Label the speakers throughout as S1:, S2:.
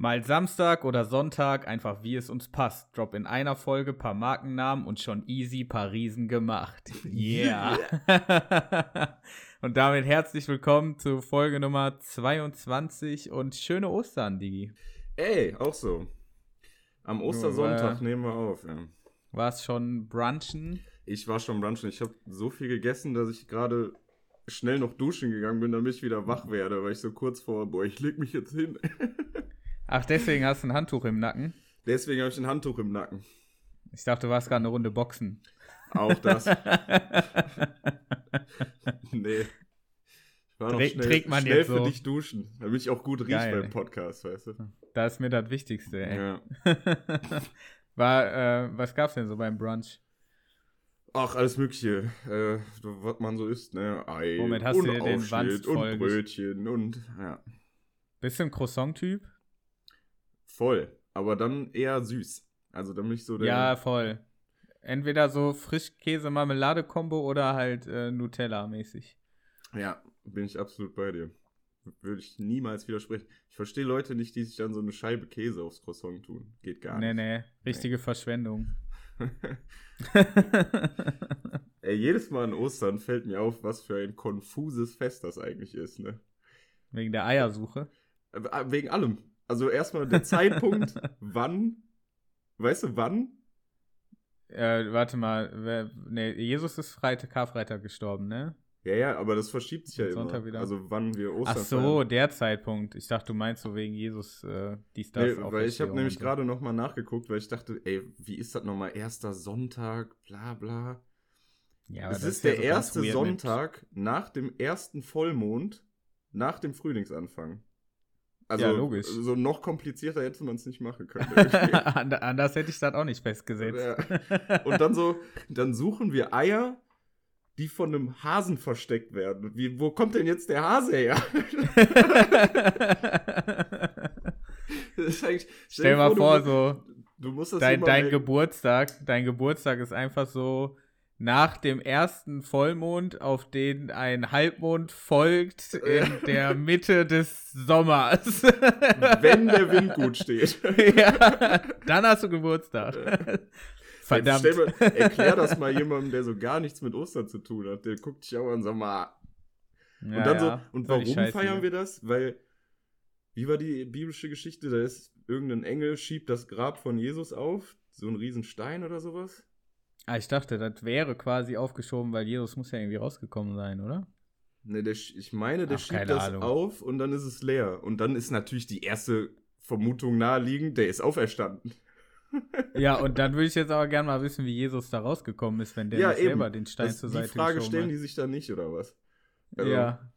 S1: Mal Samstag oder Sonntag, einfach wie es uns passt. Drop in einer Folge paar Markennamen und schon easy paar Riesen gemacht. Yeah. und damit herzlich willkommen zu Folge Nummer 22 und schöne Ostern, Digi.
S2: Ey, auch so. Am Ostersonntag nehmen wir auf. Ja.
S1: War es schon brunchen?
S2: Ich war schon brunchen. Ich habe so viel gegessen, dass ich gerade schnell noch duschen gegangen bin, damit ich wieder wach werde, weil ich so kurz vor, boah, ich leg mich jetzt hin.
S1: Ach, deswegen hast du ein Handtuch im Nacken?
S2: Deswegen habe ich ein Handtuch im Nacken.
S1: Ich dachte, du warst gerade eine Runde Boxen.
S2: Auch das. nee. Ich war noch
S1: Trä-
S2: schnell,
S1: trägt man
S2: schnell
S1: jetzt
S2: für
S1: so.
S2: dich duschen, damit ich auch gut rieche beim Podcast, weißt du?
S1: Das ist mir das Wichtigste, ey.
S2: Ja.
S1: War, äh, was gab's denn so beim Brunch?
S2: Ach, alles Mögliche, äh, was man so isst, ne? Ei
S1: Womit hast
S2: und
S1: du den
S2: Aufschnitt und Brötchen und, ja,
S1: Bist du ein Croissant-Typ?
S2: Voll. Aber dann eher süß. Also dann nicht so der...
S1: Ja, voll. Entweder so Frischkäse-Marmelade-Kombo oder halt äh, Nutella-mäßig.
S2: Ja, bin ich absolut bei dir. Würde ich niemals widersprechen. Ich verstehe Leute nicht, die sich dann so eine Scheibe Käse aufs Croissant tun. Geht gar
S1: Nee,
S2: nicht.
S1: nee, richtige Verschwendung.
S2: Ey, jedes Mal an Ostern fällt mir auf, was für ein konfuses Fest das eigentlich ist, ne?
S1: Wegen der Eiersuche.
S2: Äh, Wegen allem. Also erstmal der Zeitpunkt, wann, weißt du, wann?
S1: Äh, warte mal, wer, nee, Jesus ist Freitag, Karfreitag gestorben, ne?
S2: Ja, ja, aber das verschiebt sich ja
S1: Und
S2: immer.
S1: Sonntag wieder.
S2: Also wann wir Ostern
S1: Ach so, der Zeitpunkt. Ich dachte, du meinst so wegen Jesus, äh, dies, das.
S2: Nee, weil ich habe nämlich
S1: so.
S2: gerade noch mal nachgeguckt, weil ich dachte, ey, wie ist das nochmal? Erster Sonntag, bla bla.
S1: Ja,
S2: es
S1: das
S2: ist
S1: ja
S2: der
S1: so ganz
S2: erste
S1: weird mit-
S2: Sonntag nach dem ersten Vollmond, nach dem Frühlingsanfang. Also
S1: Ja, logisch.
S2: so noch komplizierter hätte man es nicht machen können.
S1: Anders hätte ich das auch nicht festgesetzt.
S2: Ja. Und dann so, dann suchen wir Eier, die von einem Hasen versteckt werden. Wie, wo kommt denn jetzt der Hase her?
S1: Stell mal vor,
S2: du,
S1: so,
S2: du musst das
S1: dein, dein Geburtstag, dein Geburtstag ist einfach so nach dem ersten Vollmond, auf den ein Halbmond folgt in der Mitte des Sommers.
S2: wenn der Wind gut steht.
S1: ja, dann hast du Geburtstag. Verdammt.
S2: Jetzt stell mal, erklär das mal jemandem, der so gar nichts mit Ostern zu tun hat. Der guckt dich auch an, sag mal. Und
S1: Ja,
S2: dann so,
S1: ja,
S2: und warum feiern wir das? Weil, wie war die biblische Geschichte? Da ist irgendein Engel, schiebt das Grab von Jesus auf, so ein Riesenstein oder sowas.
S1: Ah, ich dachte, das wäre quasi aufgeschoben, weil Jesus muss ja irgendwie rausgekommen sein, oder?
S2: Ne, der, ich meine, der
S1: Ach,
S2: schiebt das
S1: Ahnung.
S2: auf und dann ist es leer. Und dann ist natürlich die erste Vermutung naheliegend, der ist auferstanden.
S1: Ja, und dann würde ich jetzt aber gerne mal wissen, wie Jesus da rausgekommen ist, wenn der
S2: Ja,
S1: selber den Stein
S2: Das,
S1: zur
S2: die
S1: Seite
S2: Frage
S1: geschoben
S2: stellen
S1: hat.
S2: die sich dann nicht, oder was? Also,
S1: ja.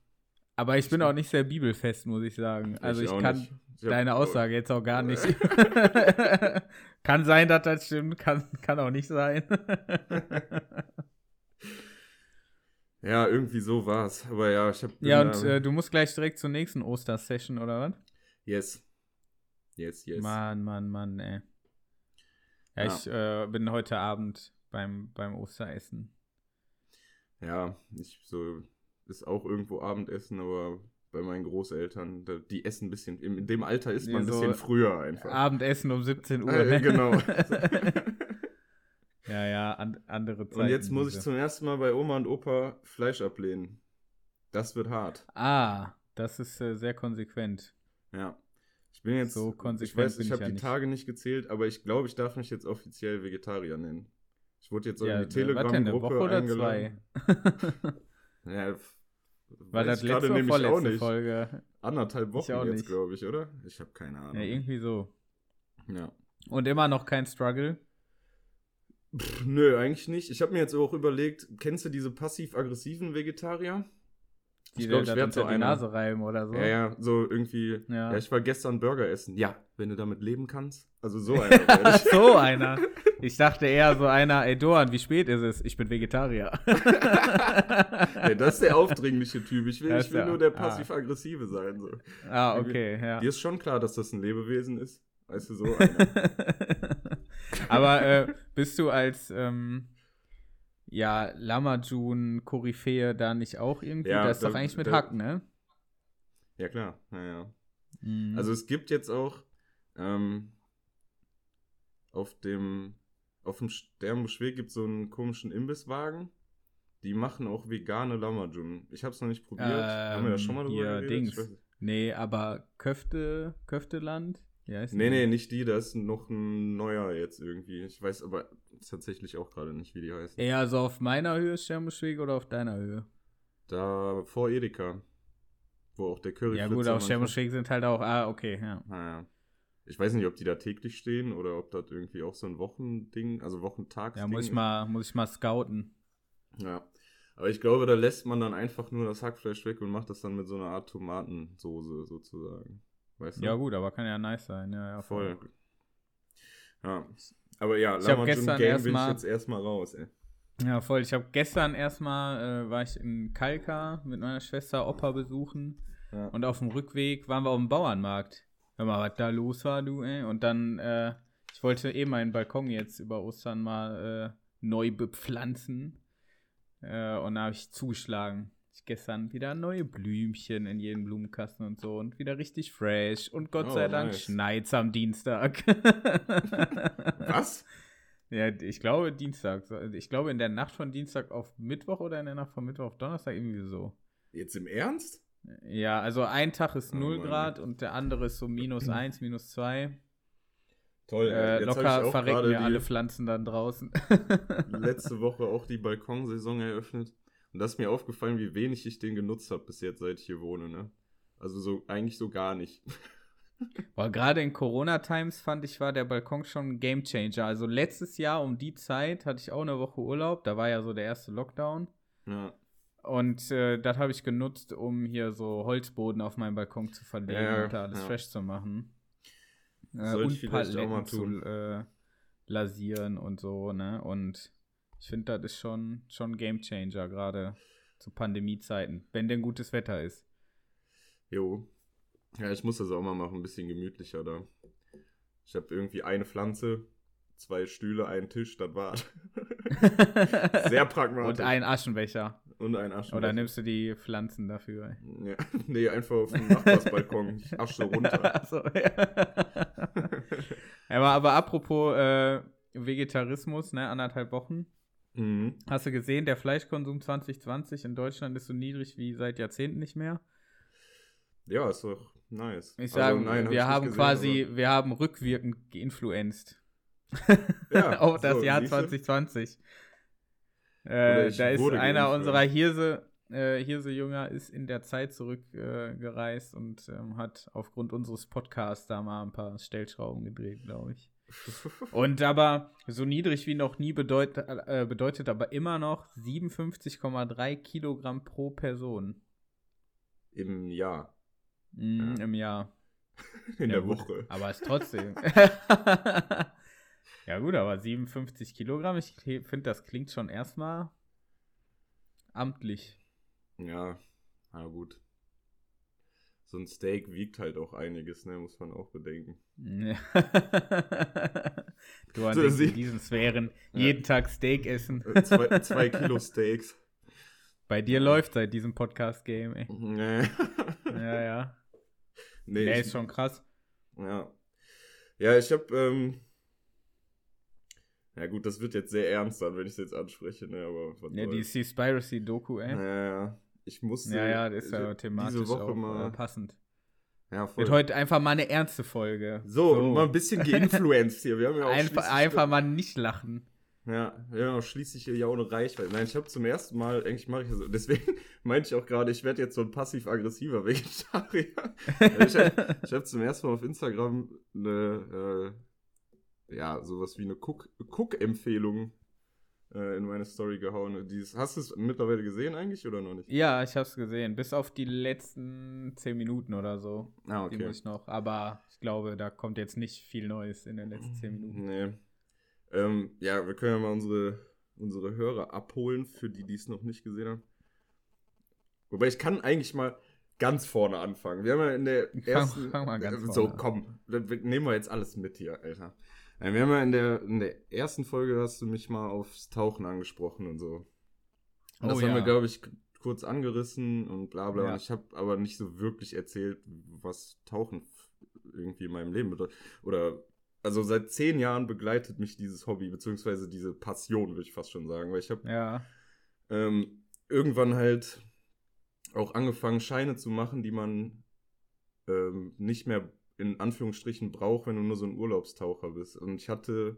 S1: Aber ich bin auch nicht sehr bibelfest, muss ich sagen. Also ich,
S2: auch
S1: kann.
S2: Ich
S1: deine Aussage jetzt auch gar nicht. kann sein, dass das stimmt, kann, kann auch nicht sein.
S2: Ja, irgendwie so war's. Aber ja, ich hab.
S1: ja, und äh, du musst gleich direkt zur nächsten Ostersession, oder was?
S2: Yes. Yes, yes.
S1: Mann, Mann, Mann, ey. Ja,
S2: Ja.
S1: ich äh, bin heute Abend beim, beim Osteressen.
S2: Ja, ich so ist auch irgendwo Abendessen, aber bei meinen Großeltern, die essen ein bisschen, in, dem Alter isst man ein
S1: Ja, so
S2: bisschen früher einfach.
S1: Abendessen um 17 Uhr.
S2: Äh,
S1: ne?
S2: genau.
S1: ja, ja, an, andere Zeiten.
S2: Und jetzt muss ich zum ersten Mal bei Oma und Opa Fleisch ablehnen. Das wird hart.
S1: Ah, das ist äh, sehr konsequent.
S2: Ja. Ich bin jetzt,
S1: So
S2: ich
S1: konsequent
S2: weiß,
S1: bin
S2: ich
S1: ich
S2: habe
S1: ja
S2: die
S1: nicht.
S2: Tage nicht gezählt, aber ich glaube, ich darf mich jetzt offiziell Vegetarier nennen. Ich wurde jetzt
S1: Ja,
S2: in die Telegram-Gruppe
S1: Woche oder
S2: eingeladen. Ja,
S1: War das
S2: gerade
S1: letzte oder
S2: nämlich auch nicht.
S1: Folge?
S2: Anderthalb Wochen jetzt, glaube ich, oder? Ich habe keine Ahnung.
S1: Ja, irgendwie so.
S2: Ja.
S1: Und immer noch kein Struggle.
S2: Pff, nö, eigentlich nicht. Ich habe mir jetzt auch überlegt, kennst du diese passiv-aggressiven Vegetarier?
S1: Die
S2: Ich glaub,
S1: dir unter
S2: so
S1: die
S2: einer.
S1: Nase reiben oder so.
S2: Ja, ja, so irgendwie.
S1: Ja.
S2: Ja. ich war gestern Burger essen. Ja, wenn du damit leben kannst. Also so einer.
S1: so einer. Ich dachte eher so einer, ey Doan, wie spät ist es? Ich bin Vegetarier.
S2: nee, das ist der aufdringliche Typ. Ich will, ich will
S1: der-
S2: nur der
S1: ah.
S2: passiv-aggressive sein. So.
S1: ah, okay, ja.
S2: Dir ist schon klar, dass das ein Lebewesen ist. Weißt du, so einer.
S1: Aber äh, bist du als ähm, ja, Lamajun, Koryphäe da nicht auch irgendwie?
S2: Ja,
S1: das ist doch
S2: da-
S1: eigentlich mit
S2: da-
S1: Hack, ne?
S2: ja, klar. Ja, ja.
S1: Mhm.
S2: Also es gibt jetzt auch, Ähm, auf dem, auf dem Sternbuschweg gibt es so einen komischen Imbisswagen. Die machen auch vegane Lamajun. Ich habe es noch nicht probiert.
S1: Ähm,
S2: Haben wir da schon mal drüber
S1: hier,
S2: geredet?
S1: Dings. Nee, aber Köfte, Köfteland? Heißt
S2: Nee, nee, nicht die. Da ist noch ein neuer jetzt irgendwie. Ich weiß aber tatsächlich auch gerade nicht, wie die heißen.
S1: Eher so auf meiner Höhe Sternbuschweg oder auf deiner Höhe?
S2: Da vor Edeka. Wo auch der Curry
S1: Ja gut, auf Sternbuschweg sind halt auch, ah, okay, ja.
S2: Naja. Ich weiß nicht, ob die da täglich stehen oder ob das irgendwie auch so ein Wochending, also Wochentagsding
S1: Ja, muss ich mal, muss ich mal scouten.
S2: Ja. Aber ich glaube, da lässt man dann einfach nur das Hackfleisch weg und macht das dann mit so einer Art Tomatensoße sozusagen. Weißt du?
S1: Ja gut, aber kann ja nice sein, ja, ja.
S2: voll. Ja. Aber ja, Lamajun
S1: gestern
S2: Game bin ich jetzt erstmal raus, ey.
S1: Ja, voll. Ich habe gestern erstmal, äh, war ich in Kalka mit meiner Schwester Opa besuchen
S2: Ja.
S1: und auf dem Rückweg waren wir auf dem Bauernmarkt. Hör mal, was da los war, du, ey. Und dann, äh, ich wollte eh meinen Balkon jetzt über Ostern mal äh, neu bepflanzen. Äh, und da habe ich zugeschlagen. Gestern wieder neue Blümchen in jedem Blumenkasten und so und wieder richtig fresh. Und Gott
S2: Oh,
S1: sei Dank
S2: nice.
S1: schneit's am Dienstag.
S2: Was?
S1: Ja, ich glaube Dienstag. Ich glaube in der Nacht von Dienstag auf Mittwoch oder in der Nacht von Mittwoch auf Donnerstag irgendwie so.
S2: Jetzt im Ernst?
S1: Ja, also ein Tag ist
S2: Oh
S1: 0
S2: Mann.
S1: Grad und der andere ist so minus 1, minus 2.
S2: Toll, ey.
S1: Äh,
S2: Jetzt
S1: locker verrecken
S2: die-
S1: alle Pflanzen dann draußen.
S2: letzte Woche auch die Balkonsaison eröffnet. Und da ist mir aufgefallen, wie wenig ich den genutzt habe bis jetzt, seit ich hier wohne, ne? Also so eigentlich so gar nicht.
S1: Boah, gerade in Corona-Times fand ich, war der Balkon schon ein Gamechanger. Also letztes Jahr um die Zeit hatte ich auch eine Woche Urlaub. Da war ja so der erste Lockdown.
S2: Ja.
S1: Und äh, das habe ich genutzt, um hier so Holzboden auf meinem Balkon zu verlegen
S2: Ja,
S1: und da alles
S2: ja.
S1: fresh zu machen. Äh, und Paletten zu äh, lasieren und so, ne? Und ich finde, das ist schon, schon ein Gamechanger, gerade zu Pandemiezeiten, wenn denn gutes Wetter ist.
S2: Jo. Ja, ich muss das auch mal machen, ein bisschen gemütlicher da. Ich habe irgendwie eine Pflanze, zwei Stühle, einen Tisch, das war's. Sehr pragmatisch.
S1: Und ein Aschenbecher.
S2: Und ein Aschenbecher.
S1: Oder nimmst du die Pflanzen dafür?
S2: Ja, nee, einfach auf dem Nachbarsbalkon. Ich asche runter.
S1: Achso, ja. aber, aber apropos äh, Vegetarismus, ne, anderthalb Wochen.
S2: Mhm.
S1: Hast du gesehen, der Fleischkonsum 2020 in Deutschland ist so niedrig wie seit Jahrzehnten nicht mehr?
S2: Ja, ist doch nice.
S1: Ich
S2: Also,
S1: sage,
S2: nein, hab
S1: wir
S2: ich
S1: haben
S2: gesehen,
S1: quasi, wir haben rückwirkend geinfluenzt
S2: aber- ja,
S1: auf das
S2: so,
S1: Jahr
S2: siehste?
S1: 2020.
S2: Oder
S1: Äh, da ist einer unserer Hirse, äh, Hirse-Jünger ist in der Zeit zurückgereist äh, und ähm, hat aufgrund unseres Podcasts da mal ein paar Stellschrauben gedreht, glaube ich. Und aber so niedrig wie noch nie bedeut, äh, bedeutet aber immer noch 57,3 Kilogramm pro Person
S2: Im Jahr.
S1: mm,
S2: Ja.
S1: im Jahr.
S2: In
S1: Ja,
S2: der
S1: gut,
S2: Woche.
S1: Aber ist trotzdem. ja, gut, aber 57 Kilogramm, ich finde, das klingt schon erstmal amtlich.
S2: Ja, na gut. So ein Steak wiegt halt auch einiges, ne, muss man auch bedenken.
S1: Ja. du an
S2: So,
S1: in diesen Sphären
S2: Ja.
S1: jeden Tag Steak essen.
S2: Äh, zwei, zwei Kilo Steaks.
S1: Bei dir läuft seit diesem Podcast-Game, ey.
S2: Nee.
S1: Ja, ja.
S2: nee,
S1: Der
S2: ich,
S1: ist schon krass.
S2: Ja. Ja, ich hab, ähm, ja gut, das wird jetzt sehr ernst dann, wenn ich es jetzt anspreche, ne, aber was
S1: Ja, die
S2: soll's.
S1: Seaspiracy-Doku, ey.
S2: Ja, ja. Ich musste
S1: Ja, ja, das ist ja thematisch
S2: diese Woche
S1: auch
S2: mal,
S1: äh, passend.
S2: ja, voll.
S1: Wird heute einfach mal eine ernste Folge.
S2: so, und mal ein bisschen geinfluenced hier. Wir haben ja auch
S1: Einfach, einfach mal nicht lachen.
S2: Ja, auch schließlich hier ja auch eine Reichweite. Nein, ich habe zum ersten Mal, eigentlich mache ich das so. Deswegen meinte ich auch gerade, ich werde jetzt so ein passiv-aggressiver Vegetarier. ich habe ich hab zum ersten Mal auf Instagram eine, äh, ja, sowas wie eine Cook- Cook-Empfehlung äh, in meine Story gehauen. Dieses, hast du es mittlerweile gesehen eigentlich oder noch nicht?
S1: Ja, ich hab's gesehen. Bis auf die letzten 10 Minuten oder so.
S2: Ah,
S1: Die
S2: okay.
S1: muss ich noch. Aber ich glaube, da kommt jetzt nicht viel Neues in den letzten 10 Minuten.
S2: Nee. Ähm, ja, wir können ja mal unsere, unsere Hörer abholen, für die, die es noch nicht gesehen haben. Wobei ich kann eigentlich mal ganz vorne anfangen. Wir haben ja in der
S1: Fang-
S2: ersten.
S1: fang mal ganz
S2: äh, so,
S1: vorne an.
S2: komm, nehmen wir jetzt alles mit hier, Alter. Wir haben ja in der, in der ersten Folge hast du mich mal aufs Tauchen angesprochen und so. Und das
S1: Oh,
S2: haben
S1: ja.
S2: wir, glaube ich, kurz angerissen und bla bla.
S1: Ja.
S2: Und ich habe aber nicht so wirklich erzählt, was Tauchen irgendwie in meinem Leben bedeutet. Oder, also seit zehn Jahren begleitet mich dieses Hobby, beziehungsweise diese Passion, würde ich fast schon sagen. Weil ich habe
S1: Ja.
S2: ähm, irgendwann halt auch angefangen, Scheine zu machen, die man ähm, nicht mehr in Anführungsstrichen braucht, wenn du nur so ein Urlaubstaucher bist. Und ich hatte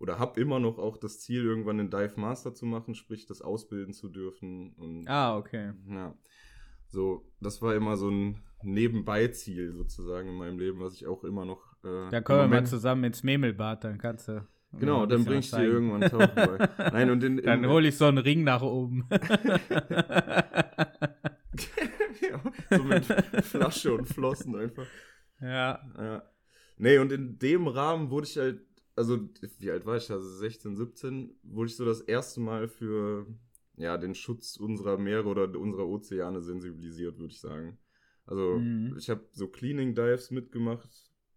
S2: oder habe immer noch auch das Ziel, irgendwann den Dive Master zu machen, sprich das ausbilden zu dürfen. Und
S1: Ah, okay.
S2: ja, so, das war immer so ein Nebenbei-Ziel sozusagen in meinem Leben, was ich auch immer noch. Äh,
S1: Da kommen wir mal zusammen ins Memelbad, dann kannst du.
S2: Genau, dann bring ich dir irgendwann Tauchen bei. Nein, und in, in,
S1: Dann hole ich so einen Ring nach oben.
S2: so mit Flasche und Flossen einfach.
S1: Ja.
S2: Ja. Nee, und in dem Rahmen wurde ich halt, also wie alt war ich? Also 16, 17, wurde ich so das erste Mal für ja, den Schutz unserer Meere oder unserer Ozeane sensibilisiert, würde ich sagen. Also
S1: Mhm.
S2: ich habe so Cleaning Dives mitgemacht,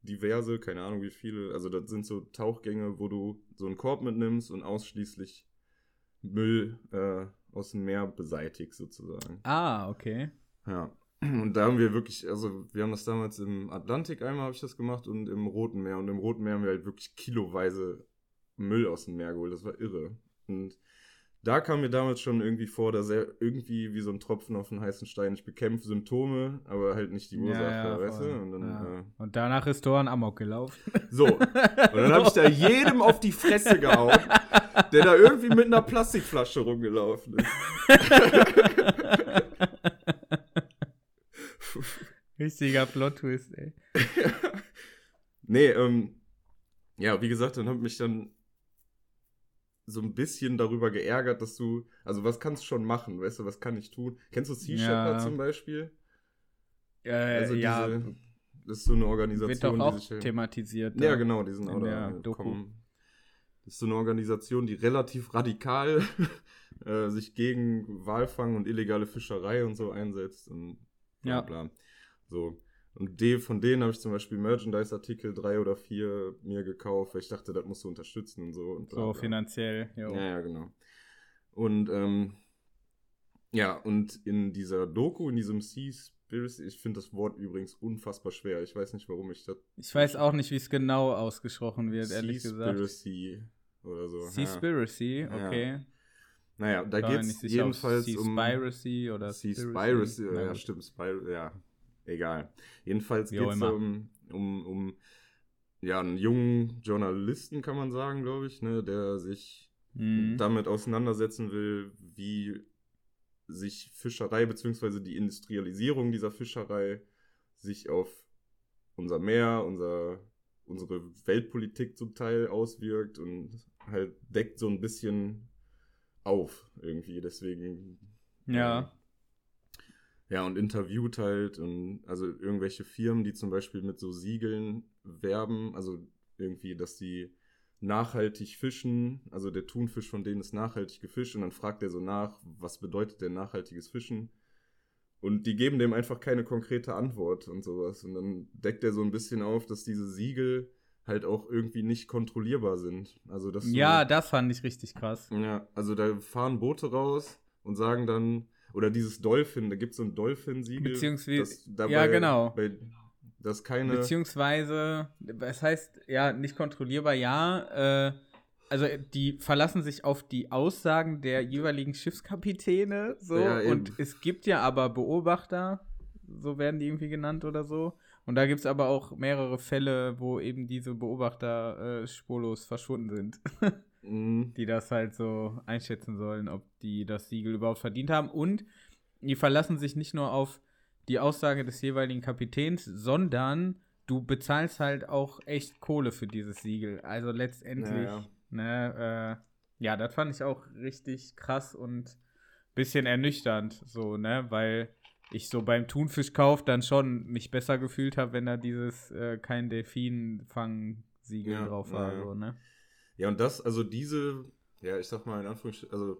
S2: diverse, keine Ahnung wie viele. Also das sind so Tauchgänge, wo du so einen Korb mitnimmst und ausschließlich Müll äh, aus dem Meer beseitigst sozusagen.
S1: Ah, okay.
S2: Ja. Und da haben wir wirklich, also wir haben das damals im Atlantik einmal habe ich das gemacht und im Roten Meer. Und im Roten Meer haben wir halt wirklich kiloweise Müll aus dem Meer geholt. Das war irre. Und da kam mir damals schon irgendwie vor, dass er irgendwie wie so ein Tropfen auf den heißen Stein. Ich bekämpfe Symptome, aber halt nicht die Ursache, weißt
S1: voll.
S2: du? Und dann,
S1: ja.
S2: äh,
S1: Und danach ist Doran Amok gelaufen.
S2: so. Und dann habe ich da jedem auf die Fresse gehauen, der da irgendwie mit einer Plastikflasche rumgelaufen ist.
S1: Richtiger Plot-Twist, ey.
S2: nee, ähm, ja, wie gesagt, dann habe mich dann so ein bisschen darüber geärgert, dass du, also was kannst du schon machen, weißt du, was kann ich tun? Kennst du Sea
S1: Ja.
S2: Shepherd zum Beispiel?
S1: Äh,
S2: Also
S1: ja,
S2: diese, das ist so eine Organisation,
S1: wird doch auch
S2: die sich,
S1: thematisiert.
S2: Ja, genau, die sind auch
S1: in
S2: da
S1: Doku.
S2: kommen. Das ist so eine Organisation, die relativ radikal äh, sich gegen Walfang und illegale Fischerei und so einsetzt und bla
S1: Ja.
S2: So. Und die, von denen habe ich zum Beispiel Merchandise-Artikel drei oder vier mir gekauft, weil ich dachte, das musst du unterstützen und so. Und
S1: So
S2: bla.
S1: finanziell, jo.
S2: Ja, ja, genau. Und ähm, ja, und in dieser Doku, in diesem Seaspiracy, ich finde das Wort übrigens unfassbar schwer. Ich weiß nicht, warum ich das.
S1: Ich weiß auch nicht, wie es genau ausgesprochen wird, ehrlich gesagt.
S2: Seaspiracy oder so. Ja.
S1: Seaspiracy,
S2: Ja.
S1: okay.
S2: Naja, da geht es jedenfalls um.
S1: Seaspiracy oder
S2: Seaspiracy,
S1: Na
S2: ja, stimmt, Spir ja, egal. Jedenfalls geht es um, um, um ja, einen jungen Journalisten, kann man sagen, glaube ich, ne, der sich
S1: Mhm.
S2: damit auseinandersetzen will, wie sich Fischerei bzw. die Industrialisierung dieser Fischerei sich auf unser Meer, unser, unsere Weltpolitik zum Teil auswirkt und halt deckt so ein bisschen auf irgendwie. Deswegen.
S1: Ja.
S2: Ja, und interviewt halt und also irgendwelche Firmen, die zum Beispiel mit so Siegeln werben, also irgendwie, dass die nachhaltig fischen, also der Thunfisch von denen ist nachhaltig gefischt und dann fragt er so nach, was bedeutet denn nachhaltiges Fischen? Und die geben dem einfach keine konkrete Antwort und sowas. Und dann deckt er so ein bisschen auf, dass diese Siegel halt auch irgendwie nicht kontrollierbar sind. Also dass du-
S1: ja, das fand ich richtig krass.
S2: ja, also da fahren Boote raus und sagen dann, oder dieses Dolphin, da gibt es so ein Dolphin-Siegel.
S1: Beziehungsweise-
S2: das dabei-
S1: ja, genau.
S2: Bei, das keine.
S1: Beziehungsweise, es heißt, ja, nicht kontrollierbar, ja. Äh, also die verlassen sich auf die Aussagen der jeweiligen Schiffskapitäne so
S2: Ja,
S1: und es gibt ja aber Beobachter, so werden die irgendwie genannt oder so. Und da gibt es aber auch mehrere Fälle, wo eben diese Beobachter äh, spurlos verschwunden sind,
S2: Mhm.
S1: die das halt so einschätzen sollen, ob die das Siegel überhaupt verdient haben. Und die verlassen sich nicht nur auf die Aussage des jeweiligen Kapitäns, sondern du bezahlst halt auch echt Kohle für dieses Siegel. Also letztendlich,
S2: Ja, ja.
S1: ne, äh, ja, das fand ich auch richtig krass und bisschen ernüchternd, so, ne, weil ich so beim Thunfischkauf dann schon mich besser gefühlt habe, wenn da dieses äh, kein Delfin-Fang-Siegel
S2: Ja,
S1: drauf war, so, ne.
S2: Ja, und das, also diese, ja, ich sag mal in Anführungsstrichen, also,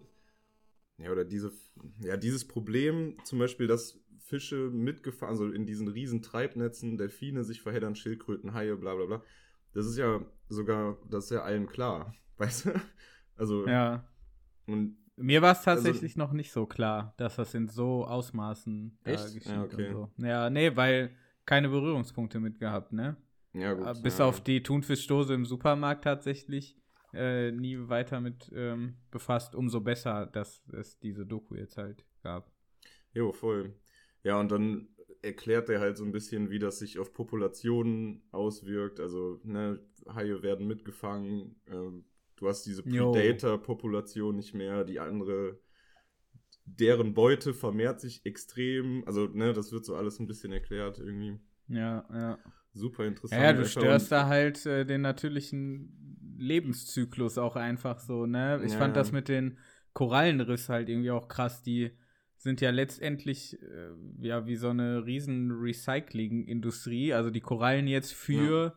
S2: ja, oder diese, ja, dieses Problem, zum Beispiel, dass Fische mitgefahren, also in diesen riesen Treibnetzen, Delfine sich verheddern, Schildkröten, Haie, bla bla bla, das ist ja sogar, das ist ja allen klar, weißt du? Also,
S1: Ja.
S2: und
S1: Mir war es
S2: Also-
S1: tatsächlich noch nicht so klar, dass das in so Ausmaßen da
S2: Echt?
S1: geschieht
S2: Ja, okay.
S1: und so. Ja, nee, weil keine Berührungspunkte mit gehabt, ne?
S2: Ja, gut.
S1: Äh, Bis
S2: ja.
S1: auf die Thunfischdose im Supermarkt tatsächlich äh, nie weiter mit ähm, befasst. Umso besser, dass es diese Doku jetzt halt gab.
S2: Jo, voll. Ja, und dann erklärt er halt so ein bisschen, wie das sich auf Populationen auswirkt. Also, ne, Haie werden mitgefangen. Ähm, du hast diese. Predator-Population nicht mehr. Die andere, deren Beute vermehrt sich extrem. Also, ne, das wird so alles ein bisschen erklärt irgendwie.
S1: Ja, ja.
S2: Super interessant.
S1: Ja, du
S2: Alter.
S1: störst da halt äh, den natürlichen Lebenszyklus auch einfach so, ne? Ich
S2: Ja,
S1: fand
S2: ja.
S1: das mit den Korallenriss halt irgendwie auch krass. Die sind ja letztendlich äh, ja wie so eine riesen Recycling-Industrie. Also die Korallen jetzt für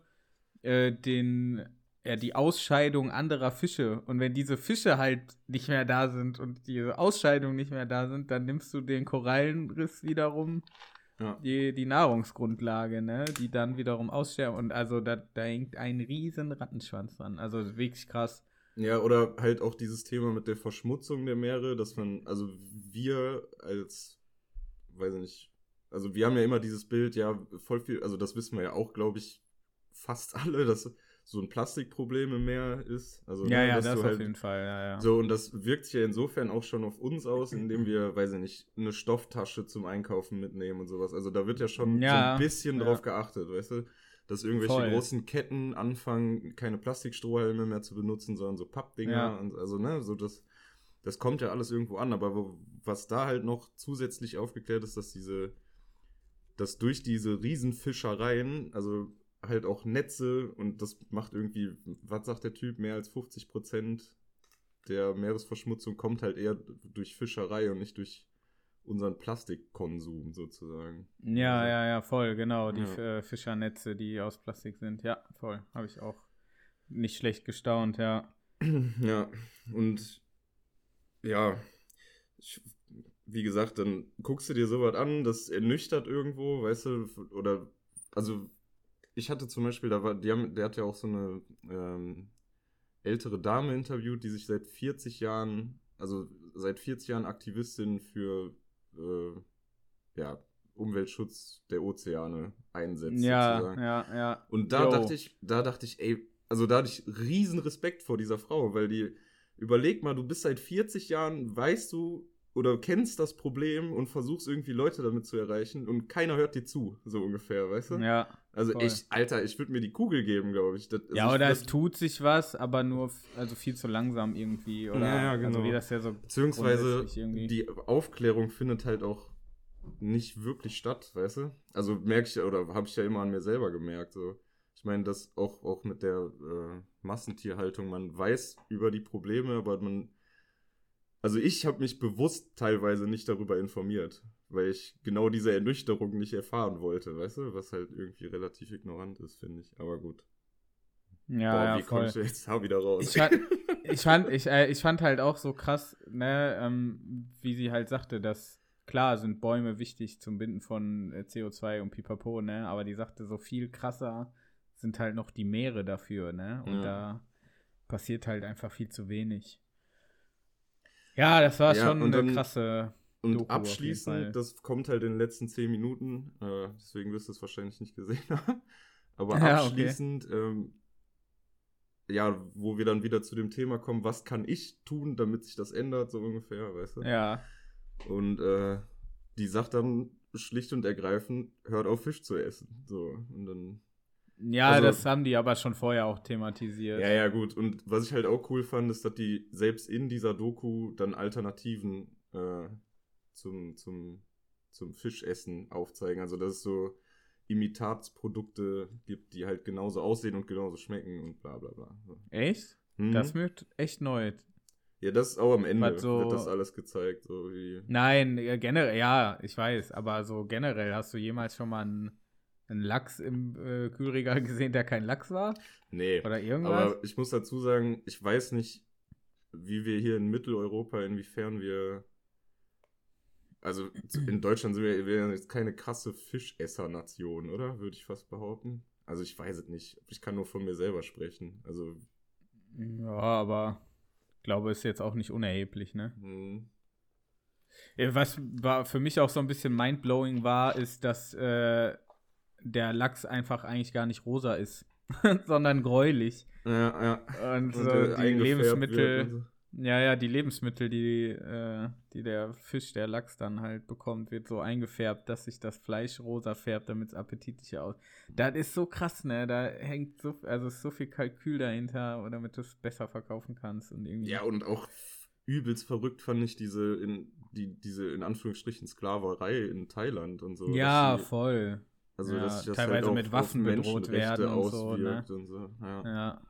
S1: äh, den ja, die Ausscheidung anderer Fische. Und wenn diese Fische halt nicht mehr da sind und diese Ausscheidung nicht mehr da sind, dann nimmst du den Korallenriss wiederum
S2: Ja.
S1: die, die Nahrungsgrundlage, ne, die dann wiederum aussterben. Und also da, da hängt ein riesen Rattenschwanz dran. Also wirklich krass.
S2: Ja, oder halt auch dieses Thema mit der Verschmutzung der Meere, dass man, also wir als, weiß ich nicht, also wir haben ja immer dieses Bild, ja, voll viel, also das wissen wir ja auch, glaube ich, fast alle, dass so ein Plastikproblem im Meer ist. Also,
S1: ja,
S2: ne,
S1: ja, das
S2: du
S1: auf
S2: halt
S1: jeden Fall, ja, ja.
S2: So, und das wirkt sich ja insofern auch schon auf uns aus, indem wir, weiß ich nicht, eine Stofftasche zum Einkaufen mitnehmen und sowas. Also da wird ja schon so
S1: Ja,
S2: ein bisschen
S1: ja.
S2: drauf geachtet, weißt du? Dass irgendwelche
S1: Voll.
S2: großen Ketten anfangen, keine Plastikstrohhalme mehr zu benutzen, sondern so Pappdinger.
S1: Ja.
S2: Und also, ne, so das, das kommt ja alles irgendwo an. Aber wo, was da halt noch zusätzlich aufgeklärt ist, dass diese, dass durch diese Riesenfischereien, also halt auch Netze und das macht irgendwie, was sagt der Typ, mehr als 50 Prozent der Meeresverschmutzung kommt halt eher durch Fischerei und nicht durch unseren Plastikkonsum sozusagen.
S1: Ja,
S2: Also,
S1: ja, ja, voll, genau. Die
S2: Ja.
S1: äh, Fischernetze, die aus Plastik sind. Ja, voll. Habe ich auch nicht schlecht gestaunt, ja.
S2: Ja, und ja, ich, wie gesagt, dann guckst du dir sowas an, das ernüchtert irgendwo, weißt du, oder, also, ich hatte zum Beispiel, da war, die haben, der hat ja auch so eine ähm, ältere Dame interviewt, die sich seit 40 Jahren, also seit 40 Jahren Aktivistin für, äh, ja, Umweltschutz der Ozeane einsetzt.
S1: Ja,
S2: sozusagen.
S1: ja, ja.
S2: Und da
S1: Yo.
S2: dachte ich, da dachte ich, ey, also da hatte ich riesen Respekt vor dieser Frau, weil die, überleg mal, du bist seit 40 Jahren, weißt du oder kennst das Problem und versuchst irgendwie Leute damit zu erreichen und keiner hört dir zu, so ungefähr, weißt du?
S1: Ja,
S2: also
S1: voll.
S2: echt, Alter, ich würde mir die Kugel geben, glaube ich. Das, also
S1: ja
S2: ich,
S1: oder
S2: das,
S1: es tut sich was, aber nur also viel zu langsam irgendwie. Oder
S2: Ja, ja,
S1: also
S2: genau.
S1: wie das ja so
S2: Beziehungsweise die Aufklärung findet halt auch nicht wirklich statt, weißt du? Also merke ich ja, oder habe ich ja immer an mir selber gemerkt. So. Ich meine, das auch, auch mit der äh, Massentierhaltung, man weiß über die Probleme, aber man. Also ich habe mich bewusst teilweise nicht darüber informiert, weil ich genau diese Ernüchterung nicht erfahren wollte, weißt du? Was halt irgendwie relativ ignorant ist, finde ich. Aber gut.
S1: Ja,
S2: Boah,
S1: ja,
S2: wie
S1: voll.
S2: du jetzt da wieder raus?
S1: Ich fand, ich fand, ich, äh, ich fand halt auch so krass, ne, ähm, wie sie halt sagte, dass klar sind Bäume wichtig zum Binden von äh, CO2 und Pipapo, ne, aber die sagte, so viel krasser sind halt noch die Meere dafür, ne, und
S2: Ja.
S1: da passiert halt einfach viel zu wenig. Ja, das war
S2: Ja,
S1: schon
S2: und
S1: eine
S2: dann-
S1: krasse.
S2: Und
S1: Doku
S2: abschließend, das kommt halt in den letzten zehn Minuten, äh, deswegen wirst du es wahrscheinlich nicht gesehen haben. Aber
S1: Ja, okay.
S2: abschließend, ähm, ja, wo wir dann wieder zu dem Thema kommen, was kann ich tun, damit sich das ändert, so ungefähr, weißt du?
S1: Ja,
S2: Und äh, die sagt dann schlicht und ergreifend, hört auf Fisch zu essen. So, und dann.
S1: Ja,
S2: Also-
S1: das haben die aber schon vorher auch thematisiert.
S2: Ja, ja, gut. Und was ich halt auch cool fand, ist, dass die selbst in dieser Doku dann Alternativen äh, zum, zum, zum Fischessen aufzeigen. Also, dass es so Imitatsprodukte gibt, die halt genauso aussehen und genauso schmecken und bla bla bla.
S1: Echt?
S2: Mhm.
S1: Das wird echt neu.
S2: ja, das ist auch am Ende,
S1: so-
S2: wird das alles gezeigt. So
S1: Nein, ja, generell, ja, ich weiß, aber so generell, hast du jemals schon mal einen, einen Lachs im äh, Kühlregal gesehen, der kein Lachs war?
S2: nee,
S1: Oder irgendwas?
S2: aber ich muss dazu sagen, ich weiß nicht, wie wir hier in Mitteleuropa, inwiefern wir. Also in Deutschland sind wir, wir jetzt keine krasse Fischesser-Nation, oder? Würde ich fast behaupten. Also ich weiß es nicht. Ich kann nur von mir selber sprechen. Also,
S1: ja, aber ich glaube, ist jetzt auch nicht unerheblich, ne?
S2: hm,
S1: Äh, Was war für mich auch so ein bisschen mindblowing war, ist, dass äh, der Lachs einfach eigentlich gar nicht rosa ist, sondern gräulich.
S2: Ja, ja.
S1: Und,
S2: Und,
S1: so
S2: äh,
S1: die Lebensmittel,
S2: so.
S1: ja, ja, die Lebensmittel, die, äh, die der Fisch, der Lachs dann halt bekommt, wird so eingefärbt, dass sich das Fleisch rosa färbt, damit es appetitlicher aussieht. Das ist so krass, ne? Da hängt so, also so viel Kalkül dahinter, damit du es besser verkaufen kannst und irgendwie.
S2: Ja, und auch übelst verrückt fand ich diese in die diese in Anführungsstrichen Sklaverei in Thailand und so.
S1: ja, voll.
S2: Also
S1: ja,
S2: dass sich das
S1: teilweise
S2: halt
S1: mit Waffen bedroht werden und so, ne?
S2: und so. Ja.
S1: Ja.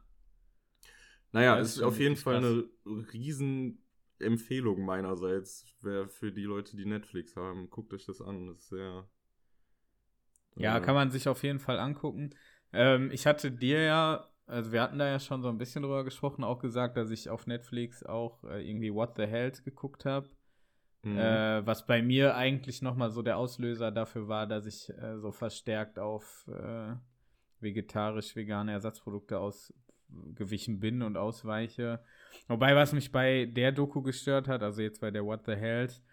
S2: Naja,
S1: Das ist
S2: auf jeden Fall eine Riesenempfehlung meinerseits, wer für die Leute, die Netflix haben, guckt euch das an. Das ist sehr.
S1: Ja,
S2: äh,
S1: kann man sich auf jeden Fall angucken. Ähm, ich hatte dir ja, also wir hatten da ja schon so ein bisschen drüber gesprochen, auch gesagt, dass ich auf Netflix auch äh, irgendwie What the Hells geguckt habe.
S2: Mhm.
S1: Äh, was bei mir eigentlich nochmal so der Auslöser dafür war, dass ich äh, so verstärkt auf äh, vegetarisch-vegane Ersatzprodukte ausgewichen bin und ausweiche. Wobei, was mich bei der Doku gestört hat, also jetzt bei der What the Hells,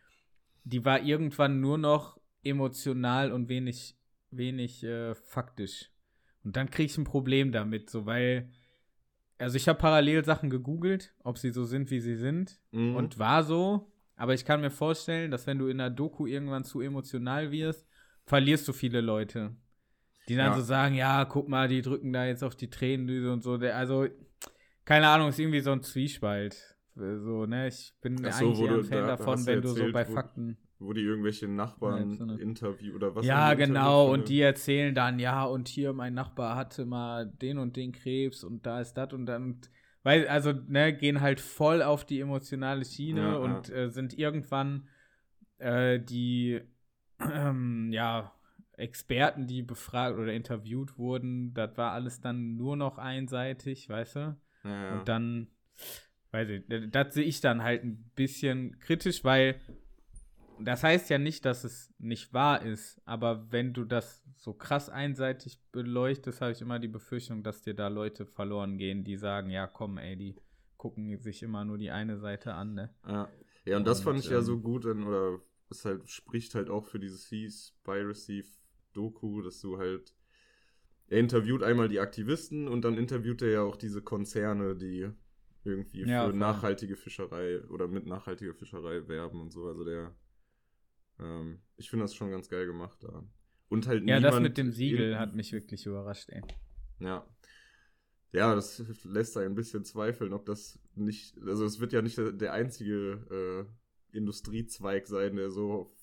S1: die war irgendwann nur noch emotional und wenig, wenig äh, faktisch. Und dann kriege ich ein Problem damit, so weil, also ich habe parallel Sachen gegoogelt, ob sie so sind, wie sie sind.
S2: Mhm.
S1: Und war so, aber ich kann mir vorstellen, dass wenn du in einer Doku irgendwann zu emotional wirst, verlierst du viele Leute. Die dann
S2: Ja.
S1: so sagen, ja, guck mal, die drücken da jetzt auf die Tränendüse und so. Der, also, keine Ahnung, ist irgendwie so ein Zwiespalt. So, ne? Ich bin
S2: Ach so,
S1: eigentlich eher ein Fan
S2: da
S1: davon,
S2: du
S1: wenn du so
S2: erzählt,
S1: bei Fakten.
S2: wo die irgendwelche Nachbarn
S1: Ja,
S2: Interview oder was?
S1: ja, genau. Und die erzählen dann, ja, und hier mein Nachbar hatte mal den und den Krebs und da ist das und dann. Weil, also, ne, gehen halt voll auf die emotionale Schiene
S2: Ja,
S1: und Äh, sind irgendwann äh, die, ähm, ja, Experten, die befragt oder interviewt wurden, das war alles dann nur noch einseitig, weißt du?
S2: Ja, ja.
S1: Und dann, weiß ich, das sehe ich dann halt ein bisschen kritisch, weil das heißt ja nicht, dass es nicht wahr ist, aber wenn du das so krass einseitig beleuchtest, habe ich immer die Befürchtung, dass dir da Leute verloren gehen, die sagen, ja komm, ey, die gucken sich immer nur die eine Seite an, ne?
S2: Ja, ja und das
S1: Und,
S2: fand ich ja
S1: ähm,
S2: so gut, in, oder es halt spricht halt auch für dieses Seaspiracy-Doku, dass du halt. Er interviewt einmal die Aktivisten und dann interviewt er ja auch diese Konzerne, die irgendwie
S1: Ja,
S2: für nachhaltige Fischerei oder mit nachhaltiger Fischerei werben und so. Also der. Ähm, ich finde das schon ganz geil gemacht da. Und halt
S1: Ja, das mit dem Siegel hat mich wirklich überrascht, ey.
S2: Ja. Ja, das lässt ein bisschen zweifeln, ob das nicht, also es wird ja nicht der, einzige äh, Industriezweig sein, der so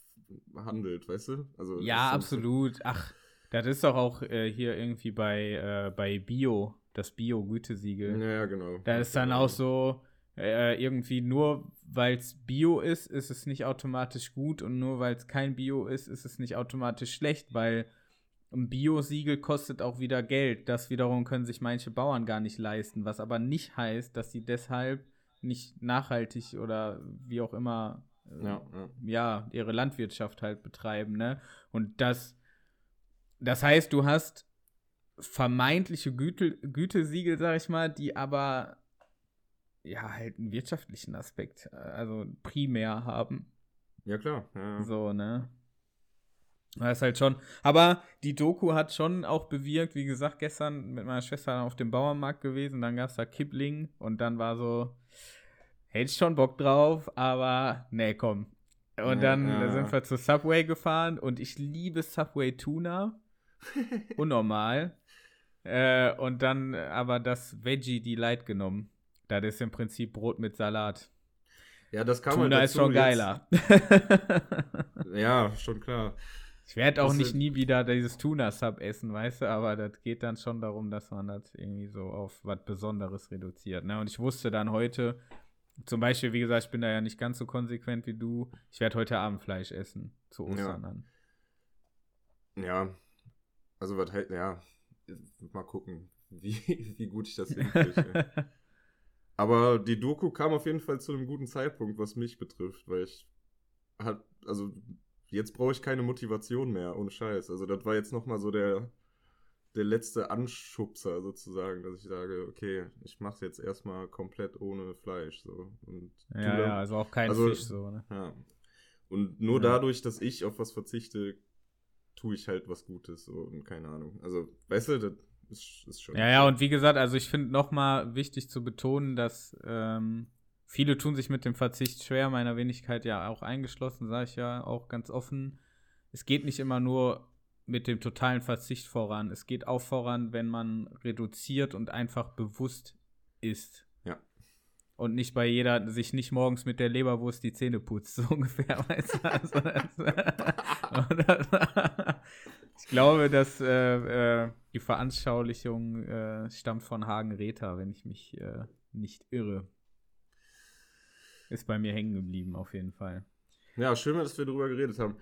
S2: handelt, weißt du? Also
S1: Ja, absolut. Ach, das ist doch auch äh, hier irgendwie bei, äh, bei Bio, das Bio-Gütesiegel.
S2: Ja, ja, genau.
S1: Da ist dann auch so, äh, irgendwie nur weil es Bio ist, ist es nicht automatisch gut und nur weil es kein Bio ist, ist es nicht automatisch schlecht, weil ein Bio-Siegel kostet auch wieder Geld. Das wiederum können sich manche Bauern gar nicht leisten, was aber nicht heißt, dass sie deshalb nicht nachhaltig oder wie auch immer äh,
S2: Ja, ja.
S1: ja, ihre Landwirtschaft halt betreiben, ne? Und das, das heißt, du hast vermeintliche Güte, Gütesiegel, sag ich mal, die aber ja halt einen wirtschaftlichen Aspekt, äh, also primär haben.
S2: Ja, klar. Ja.
S1: So, ne? Das ist halt schon. Aber die Doku hat schon auch bewirkt, wie gesagt, gestern mit meiner Schwester auf dem Bauernmarkt gewesen, dann gab es da Kipling und dann war so, hätte ich schon Bock drauf, aber nee, komm. Und
S2: Ja,
S1: dann
S2: ja.
S1: sind wir zu Subway gefahren und ich liebe Subway Tuna. Unnormal. Äh, und dann aber das Veggie Delight genommen. Das ist im Prinzip Brot mit Salat.
S2: ja, das kann
S1: Tuna
S2: man
S1: ist schon geiler.
S2: Ja, schon klar.
S1: Ich werde auch
S2: Das
S1: nicht nie wieder dieses Tuna-Sub essen, weißt du, aber das geht dann schon darum, dass man das irgendwie so auf was Besonderes reduziert. Ne? Und ich wusste dann heute, zum Beispiel, wie gesagt, ich bin da ja nicht ganz so konsequent wie du, ich werde heute Abend Fleisch essen, zu Ostern
S2: Ja.
S1: dann.
S2: Ja. Also, was halt, ja. Mal gucken, wie, wie gut ich das hinkriege. Aber die Doku kam auf jeden Fall zu einem guten Zeitpunkt, was mich betrifft, weil ich hat, also jetzt brauche ich keine Motivation mehr, ohne Scheiß. Also das war jetzt nochmal so der, der letzte Anschubser sozusagen, dass ich sage, okay, ich mache jetzt erstmal komplett ohne Fleisch. So. Und
S1: Ja,
S2: dann-
S1: ja, also auch kein
S2: also-
S1: Fisch so, ne?
S2: ja. Und nur
S1: Ja.
S2: dadurch, dass ich auf was verzichte, tue ich halt was Gutes so, und keine Ahnung. Also, weißt du, das ist, ist schon.
S1: Ja, ja, und wie gesagt, also ich finde nochmal wichtig zu betonen, dass ähm, viele tun sich mit dem Verzicht schwer, meiner Wenigkeit ja auch eingeschlossen, sage ich ja auch ganz offen. Es geht nicht immer nur mit dem totalen Verzicht voran. Es geht auch voran, wenn man reduziert und einfach bewusst isst.
S2: Ja.
S1: Und nicht bei jeder, sich nicht morgens mit der Leberwurst die Zähne putzt, so ungefähr. Weißt du? also das, ich glaube, dass äh, äh, die Veranschaulichung äh, stammt von Hagen Rether, wenn ich mich äh, nicht irre. Ist bei mir hängen geblieben, auf jeden Fall.
S2: Ja, schön, dass wir darüber geredet haben.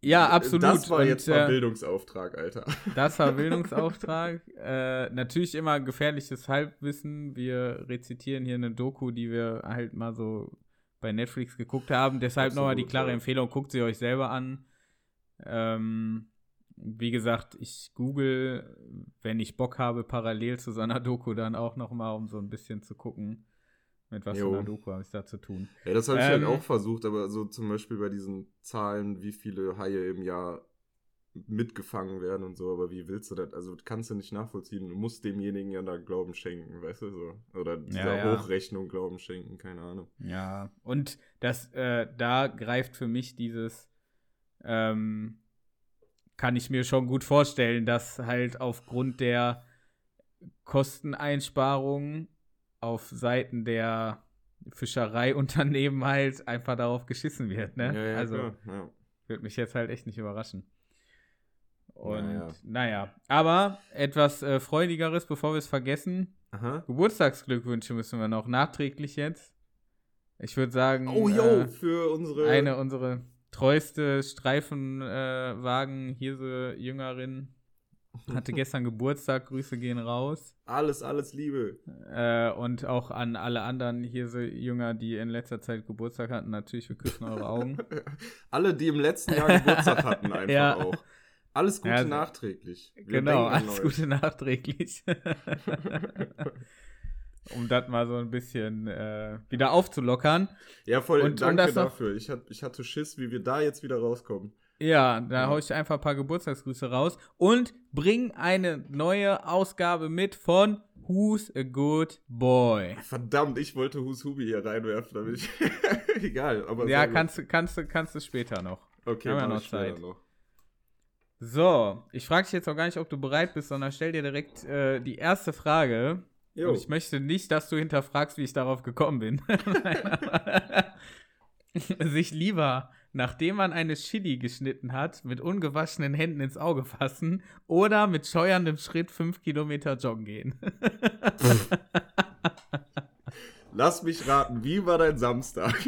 S1: Ja, absolut.
S2: Das war
S1: Und,
S2: jetzt mal
S1: äh,
S2: Bildungsauftrag, Alter.
S1: Das war Bildungsauftrag. äh, natürlich immer gefährliches Halbwissen. Wir rezitieren hier eine Doku, die wir halt mal so bei Netflix geguckt haben. Deshalb nochmal die klare
S2: ja.
S1: Empfehlung, guckt sie euch selber an. Ähm, wie gesagt, ich google, wenn ich Bock habe, parallel zu so einer Doku dann auch nochmal, um so ein bisschen zu gucken, mit was für
S2: Jo.
S1: einer Doku habe ich da zu tun.
S2: Ja, das habe ich halt
S1: Ähm,
S2: auch versucht, aber so zum Beispiel bei diesen Zahlen, wie viele Haie im Jahr mitgefangen werden und so, aber wie willst du das? Also kannst du nicht nachvollziehen. Du musst demjenigen ja da Glauben schenken, weißt du so? Oder dieser
S1: Ja, ja.
S2: Hochrechnung Glauben schenken, keine Ahnung.
S1: Ja, und das, äh, da greift für mich dieses, ähm, kann ich mir schon gut vorstellen, dass halt aufgrund der Kosteneinsparungen auf Seiten der Fischereiunternehmen halt einfach darauf geschissen wird, ne?
S2: Ja, ja,
S1: also.
S2: Ja.
S1: würde mich jetzt halt echt nicht überraschen. Und
S2: Naja.
S1: naja, aber etwas äh, Freudigeres, bevor wir es vergessen.
S2: Aha.
S1: Geburtstagsglückwünsche müssen wir noch nachträglich jetzt. Ich würde sagen,
S2: Oh, yo,
S1: äh,
S2: für unsere.
S1: eine unserer treueste Streifenwagen äh, Hirse Jüngerin hatte gestern Geburtstag. Grüße gehen raus.
S2: Alles, alles Liebe.
S1: Äh, und auch an alle anderen Hirse Jünger, die in letzter Zeit Geburtstag hatten. Natürlich, wir küssen eure Augen.
S2: Alle, die im letzten Jahr Geburtstag hatten, einfach
S1: Ja.
S2: auch. Alles Gute
S1: Ja, also-
S2: nachträglich. Wir
S1: genau, alles. Gute nachträglich. Um das mal so ein bisschen äh, wieder aufzulockern.
S2: Ja, voll,
S1: Und-
S2: danke
S1: noch-
S2: dafür. Ich, hat, ich hatte Schiss, wie wir da jetzt wieder rauskommen.
S1: Ja, da
S2: Ja.
S1: hau ich einfach ein paar Geburtstagsgrüße raus und bring eine neue Ausgabe mit von Who's a Good Boy.
S2: Verdammt, ich wollte Hushubi hier reinwerfen, damit ich. Egal, aber.
S1: Ja, kannst du kannst du kannst du später noch.
S2: Okay,
S1: haben
S2: mach
S1: noch Zeit.
S2: Noch.
S1: So, ich frage dich jetzt auch gar nicht, ob du bereit bist, sondern stell dir direkt äh, die erste Frage.
S2: Jo.
S1: Und ich möchte nicht, dass du hinterfragst, wie ich darauf gekommen bin. Sich lieber, nachdem man eine Chili geschnitten hat, mit ungewaschenen Händen ins Auge fassen oder mit scheuerndem Schritt fünf Kilometer joggen gehen.
S2: Lass mich raten, wie war dein Samstag?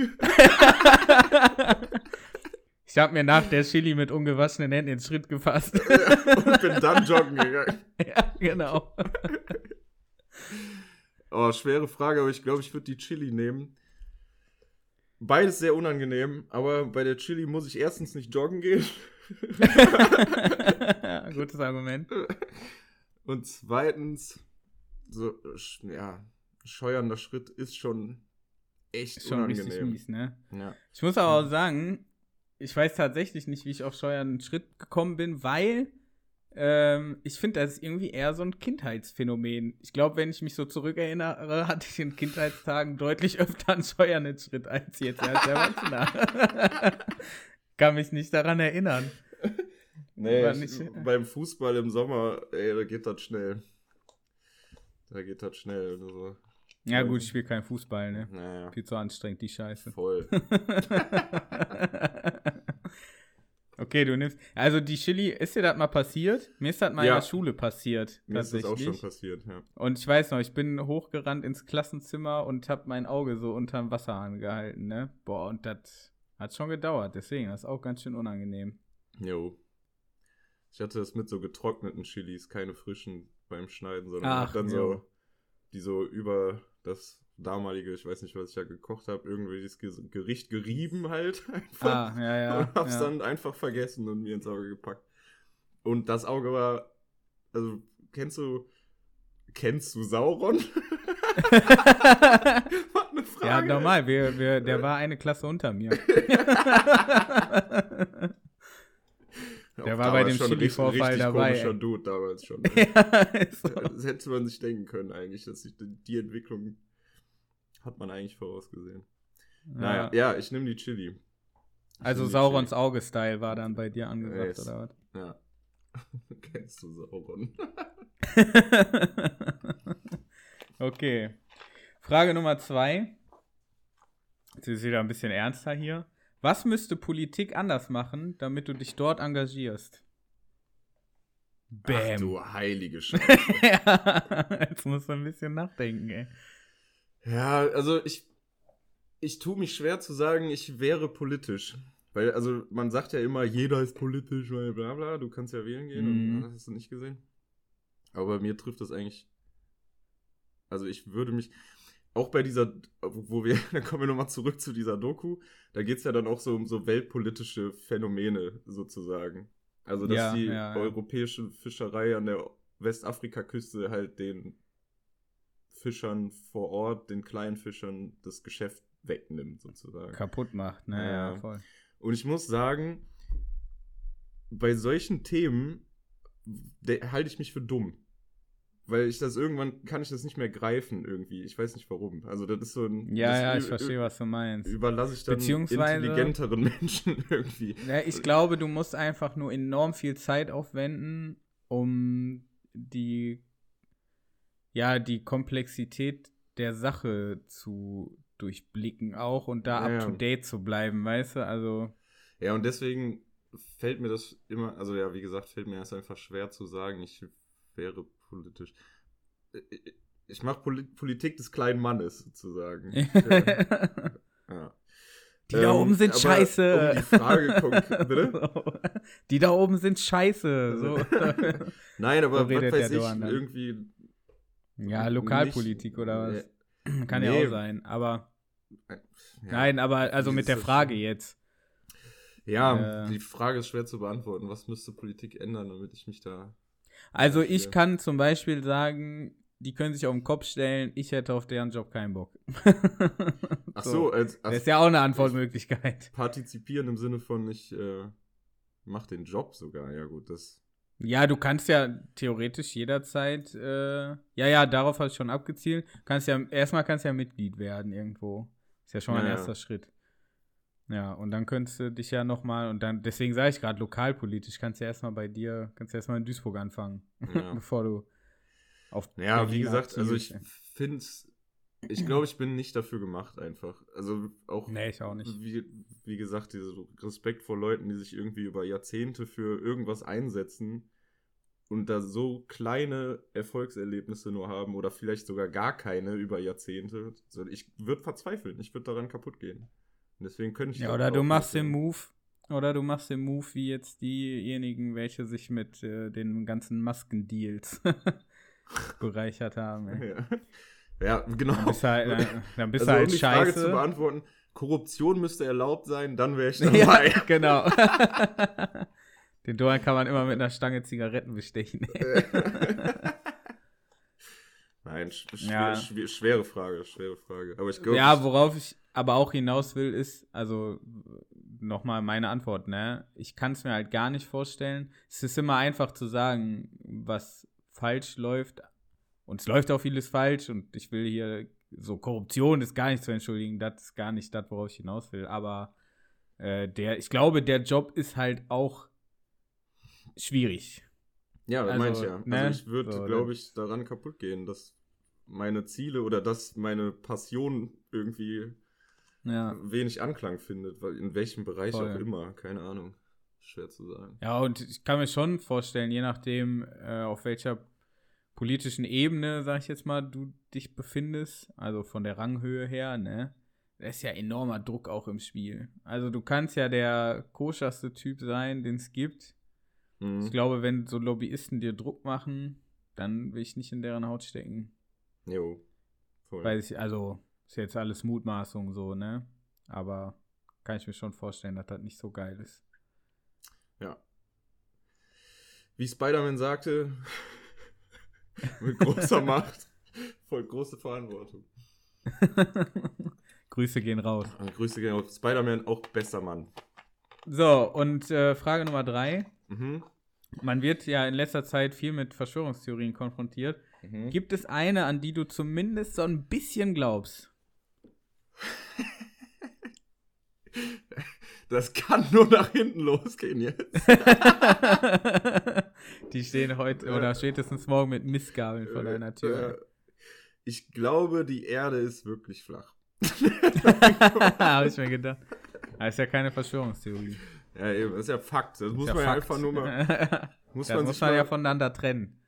S1: Ich habe mir nach der Chili mit ungewaschenen Händen ins Schritt gefasst.
S2: Und bin dann joggen gegangen.
S1: ja, genau.
S2: Oh, schwere Frage, aber ich glaube, ich würde die Chili nehmen. Beides sehr unangenehm, aber bei der Chili muss ich erstens nicht joggen gehen.
S1: Gutes Argument.
S2: Und zweitens, so, ja, scheuernder Schritt ist schon echt
S1: Schon
S2: unangenehm.
S1: richtig mies, ne?
S2: Ja.
S1: Ich muss aber auch sagen, ich weiß tatsächlich nicht, wie ich auf scheuernden Schritt gekommen bin, weil ähm, ich finde, das ist irgendwie eher so ein Kindheitsphänomen. Ich glaube, wenn ich mich so zurückerinnere, hatte ich in Kindheitstagen deutlich öfter einen scheuernden Schritt als jetzt als Erwachsener. Kann mich nicht daran erinnern.
S2: Nee, ich, beim Fußball im Sommer, ey, da geht das schnell. Da geht das schnell. Also,
S1: Ja, gut, ich spiele keinen Fußball, ne?
S2: naja,
S1: Viel zu anstrengend, die Scheiße.
S2: voll.
S1: okay, du nimmst. Also die Chili, ist dir das mal passiert? Mir ist das mal
S2: Ja.
S1: in der Schule passiert.
S2: Mir ist das auch schon passiert, ja.
S1: Und ich weiß noch, ich bin hochgerannt ins Klassenzimmer und hab mein Auge so unterm Wasserhahn gehalten, ne? Boah, und das hat schon gedauert, deswegen, das ist auch ganz schön unangenehm.
S2: Jo. Ich hatte das mit so getrockneten Chilis, keine frischen beim Schneiden, sondern
S1: Ach,
S2: dann
S1: jo.
S2: so, die so über das damalige, ich weiß nicht, was ich da gekocht habe, irgendwie Ge- Gericht gerieben halt einfach.
S1: Ah, ja, ja.
S2: und hab's
S1: ja.
S2: dann einfach vergessen und mir ins Auge gepackt. Und das Auge war, also, kennst du, kennst du Sauron? Was eine Frage.
S1: ja, normal, wir, wir, der war eine Klasse unter mir. Der war bei dem Chili-Vorfall dabei.
S2: Komischer Dude damals schon. Ne? ja, so. Das hätte man sich denken können eigentlich, dass sich die Entwicklung hat man eigentlich vorausgesehen. Ja. Naja, ja, ich nehme die Chili.
S1: Ich also Saurons Auge-Style war dann bei dir angesagt, yes. oder was?
S2: Ja. Kennst du Sauron?
S1: okay. Frage Nummer zwei. Jetzt ist wieder ein bisschen ernster hier. Was müsste Politik anders machen, damit du dich dort engagierst?
S2: Bam. Ach, du heilige Scheiße.
S1: ja, jetzt musst du ein bisschen nachdenken, ey.
S2: Ja, also ich, ich tue mich schwer zu sagen, ich wäre politisch. Weil, also man sagt ja immer, jeder ist politisch, weil bla bla, du kannst ja wählen gehen mhm. und das hast du nicht gesehen. Aber mir trifft das eigentlich. Also ich würde mich, auch bei dieser, wo wir, dann kommen wir nochmal zurück zu dieser Doku, da geht es ja dann auch so um so weltpolitische Phänomene sozusagen. Also, dass ja, die ja, ja. europäische Fischerei an der Westafrika-Küste halt den Fischern vor Ort, den kleinen Fischern, das Geschäft wegnimmt, sozusagen.
S1: Kaputt macht, ne? Ja, voll.
S2: Und ich muss sagen, bei solchen Themen halte ich mich für dumm. Weil ich das irgendwann kann ich das nicht mehr greifen irgendwie. Ich weiß nicht warum. Also das ist so ein.
S1: Ja, ja, ich verstehe, was du meinst.
S2: Überlasse ich dann intelligenteren Menschen irgendwie.
S1: Ja, ich glaube, du musst einfach nur enorm viel Zeit aufwenden, um die ja, die Komplexität der Sache zu durchblicken auch und da ja, up to date zu bleiben, weißt du? Also.
S2: Ja, und deswegen fällt mir das immer, also ja, wie gesagt, fällt mir das einfach schwer zu sagen, ich wäre politisch. Äh, äh, ich mache Politik des kleinen Mannes sozusagen.
S1: ja. Die da oben ähm, sind scheiße. Um die Frage? Die da oben sind scheiße. So.
S2: Nein, aber so was weiß ich, irgendwie.
S1: Ja, Lokalpolitik nicht, oder was? Kann nee. ja auch sein, aber. Ja. Nein, aber also mit der Frage jetzt.
S2: Ja, äh, die Frage ist schwer zu beantworten. Was müsste Politik ändern, damit ich mich da
S1: also ich kann zum Beispiel sagen, die können sich auf den Kopf stellen, ich hätte auf deren Job keinen Bock.
S2: Ach so, als,
S1: als, das ist ja auch eine Antwortmöglichkeit.
S2: Partizipieren im Sinne von, ich äh, mach den Job sogar, ja gut, das.
S1: Ja, du kannst ja theoretisch jederzeit, äh, ja, ja, darauf hast du schon abgezielt. Kannst ja, erstmal kannst du ja Mitglied werden irgendwo. Ist ja schon mal ein ja, erster Schritt. Ja, und dann könntest du dich ja nochmal, und dann, deswegen sage ich gerade lokalpolitisch, kannst du ja erstmal bei dir, kannst du erstmal in Duisburg anfangen, ja. bevor du
S2: auf. Ja, Berlin wie gesagt, also ich finde ich glaube, ich bin nicht dafür gemacht, einfach. Also auch.
S1: Nee, ich auch nicht.
S2: Wie, wie gesagt, dieser Respekt vor Leuten, die sich irgendwie über Jahrzehnte für irgendwas einsetzen und da so kleine Erfolgserlebnisse nur haben oder vielleicht sogar gar keine über Jahrzehnte. Also ich würde verzweifeln, ich würde daran kaputt gehen. Und deswegen könnte ich.
S1: Ja, oder du machst den Move. Oder du machst den Move wie jetzt diejenigen, welche sich mit äh, den ganzen Maskendeals bereichert haben.
S2: Ja. Ja. genau.
S1: Dann bist du halt, äh, dann bist also, halt um die scheiße. Frage
S2: zu beantworten, Korruption müsste erlaubt sein, dann wäre ich dabei.
S1: Ja, genau. Den Dorn kann man immer mit einer Stange Zigaretten bestechen.
S2: Nein, sch ja. schwer, schwere Frage, schwere Frage. Aber ich glaube.
S1: Ja, worauf ich aber auch hinaus will, ist, also nochmal meine Antwort, ne? Ich kann es mir halt gar nicht vorstellen. Es ist immer einfach zu sagen, was falsch läuft. Und es läuft auch vieles falsch und ich will hier, so Korruption ist gar nicht zu entschuldigen, das ist gar nicht das, worauf ich hinaus will. Aber äh, der, ich glaube, der Job ist halt auch schwierig.
S2: Ja, das also, meine ich ja. Ne? Also ich würde, so, glaube ich, daran kaputt gehen, dass meine Ziele oder dass meine Passion irgendwie ja. wenig Anklang findet, weil in welchem Bereich Voll. auch immer, keine Ahnung. Schwer zu sagen.
S1: Ja, und ich kann mir schon vorstellen, je nachdem, äh, auf welcher politischen Ebene, sag ich jetzt mal, du dich befindest, also von der Ranghöhe her, ne, da ist ja enormer Druck auch im Spiel. Also du kannst ja der koscherste Typ sein, den es gibt. Mhm. Ich glaube, wenn so Lobbyisten dir Druck machen, dann will ich nicht in deren Haut stecken.
S2: Jo.
S1: Voll. Weil ich, also, ist jetzt alles Mutmaßung so, ne? Aber kann ich mir schon vorstellen, dass das nicht so geil ist.
S2: Ja. Wie Spider-Man sagte, mit großer Macht folgt große Verantwortung.
S1: Grüße gehen raus.
S2: Grüße gehen raus. Spider-Man auch bester Mann.
S1: So, und äh, Frage Nummer drei.
S2: Mhm.
S1: Man wird ja in letzter Zeit viel mit Verschwörungstheorien konfrontiert.
S2: Mhm.
S1: Gibt es eine, an die du zumindest so ein bisschen glaubst?
S2: Das kann nur nach hinten losgehen jetzt.
S1: Die stehen heute oder spätestens morgen mit Missgabeln vor deiner Tür.
S2: Ich glaube, die Erde ist wirklich flach.
S1: Habe ich mir gedacht. Das ist ja keine Verschwörungstheorie.
S2: Ja, eben, das ist ja Fakt. Das muss
S1: ja
S2: man ja einfach nur mal. Muss
S1: das
S2: man
S1: muss man ja voneinander trennen.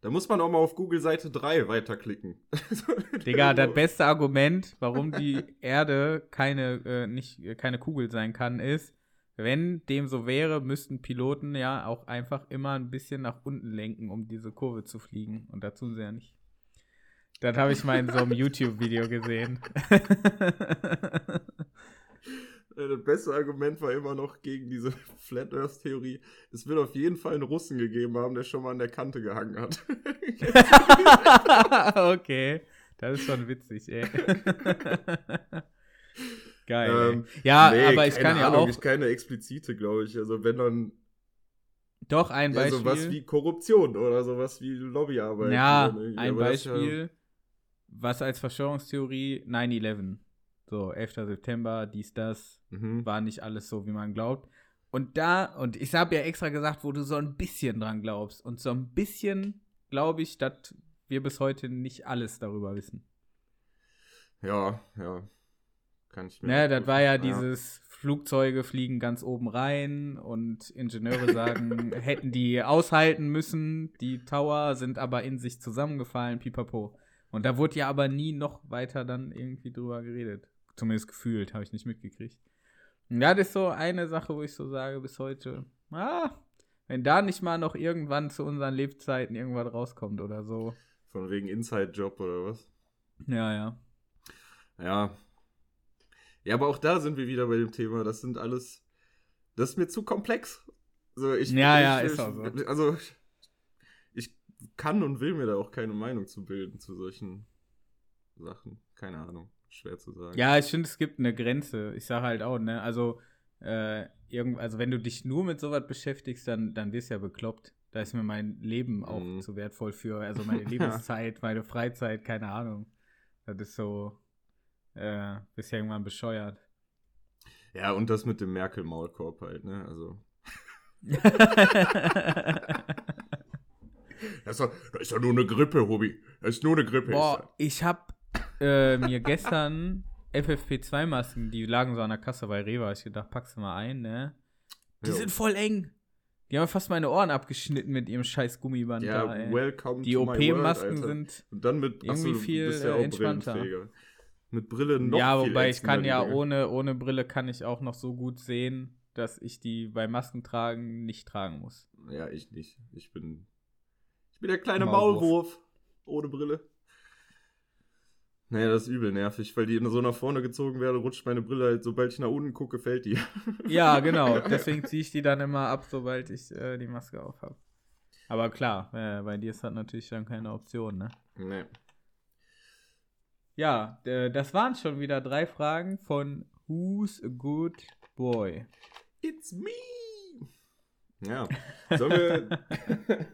S2: Da muss man auch mal auf Google Seite 3 weiterklicken.
S1: Digga, das beste Argument, warum die Erde keine, äh, nicht, äh, keine Kugel sein kann, ist, wenn dem so wäre, müssten Piloten ja auch einfach immer ein bisschen nach unten lenken, um diese Kurve zu fliegen. Und da tun sie ja nicht. Das habe ich mal in so einem YouTube-Video gesehen.
S2: Das beste Argument war immer noch gegen diese Flat Earth Theorie. Es wird auf jeden Fall einen Russen gegeben haben, der schon mal an der Kante gehangen hat.
S1: okay, das ist schon witzig, ey. Geil.
S2: Ähm.
S1: Ja,
S2: Nee,
S1: aber ich kann ja
S2: Ahnung,
S1: auch.
S2: Ich keine explizite, glaube ich. Also wenn dann
S1: Doch, ein
S2: ja,
S1: Beispiel.
S2: sowas wie Korruption oder sowas wie Lobbyarbeit.
S1: Ja, ein
S2: ist ja-
S1: Beispiel, was als Verschwörungstheorie 9-11. So, 11. September, dies, das,
S2: Mhm.
S1: war nicht alles so, wie man glaubt. Und da, und ich habe ja extra gesagt, wo du so ein bisschen dran glaubst. Und so ein bisschen glaube ich, dass wir bis heute nicht alles darüber wissen.
S2: Ja, ja. Kann ich mir.
S1: Ne, das war ja dieses Flugzeuge fliegen ganz oben rein und Ingenieure sagen, hätten die aushalten müssen, die Tower sind aber in sich zusammengefallen, pipapo. Und da wurde ja aber nie noch weiter dann irgendwie drüber geredet. Zumindest gefühlt, habe ich nicht mitgekriegt. Und ja, das ist so eine Sache, wo ich so sage, bis heute, ah, wenn da nicht mal noch irgendwann zu unseren Lebzeiten irgendwas rauskommt oder so.
S2: Von wegen Inside-Job oder was?
S1: Ja, ja.
S2: Ja. Ja, aber auch da sind wir wieder bei dem Thema. Das sind alles. Das ist mir zu komplex. So, ich,
S1: Ja,
S2: ich,
S1: ja,
S2: ich,
S1: ist auch so.
S2: Also, ich kann und will mir da auch keine Meinung zu bilden zu solchen Sachen. Keine Ahnung. Schwer zu sagen.
S1: Ja, ich finde, es gibt eine Grenze. Ich sage halt auch, ne, also, äh, irgend, also wenn du dich nur mit sowas beschäftigst, dann, dann wirst du ja bekloppt. Da ist mir mein Leben auch
S2: Mhm.
S1: zu wertvoll für, also meine Lebenszeit, meine Freizeit, keine Ahnung. Das ist so, äh, bist ja irgendwann bescheuert.
S2: Ja, und das mit dem Merkel-Maulkorb halt, ne? Also. Das ist, doch, das ist doch nur eine Grippe, Hobby. Das ist nur eine Grippe.
S1: Boah, ich hab äh, mir gestern FFP2-Masken, die lagen so an der Kasse bei Rewe, hab ich gedacht, packst du mal ein, ne? Die
S2: Jo.
S1: sind voll eng. Die haben fast meine Ohren abgeschnitten mit ihrem scheiß Gummiband
S2: Ja,
S1: da,
S2: welcome
S1: Die OP-Masken sind.
S2: Und dann mit
S1: irgendwie
S2: du
S1: viel,
S2: ja
S1: entspannter.
S2: Mit Brille noch
S1: ja, wobei ich kann ja ohne, ohne Brille kann ich auch noch so gut sehen, dass ich die bei Maskentragen nicht tragen muss.
S2: Ja, ich nicht. Ich bin. Ich bin der kleine
S1: Maulwurf.
S2: Maulwurf. Ohne Brille. Naja, das ist übel nervig, weil die so nach vorne gezogen werden, rutscht meine Brille halt, sobald ich nach unten gucke, fällt die.
S1: Ja, genau. Deswegen ziehe ich die dann immer ab, sobald ich äh, die Maske auf habe. Aber klar, äh, bei dir ist das natürlich dann keine Option, ne?
S2: nee.
S1: Ja, das waren schon wieder drei Fragen von Who's a Good Boy?
S2: It's me! Ja. Sollen wir.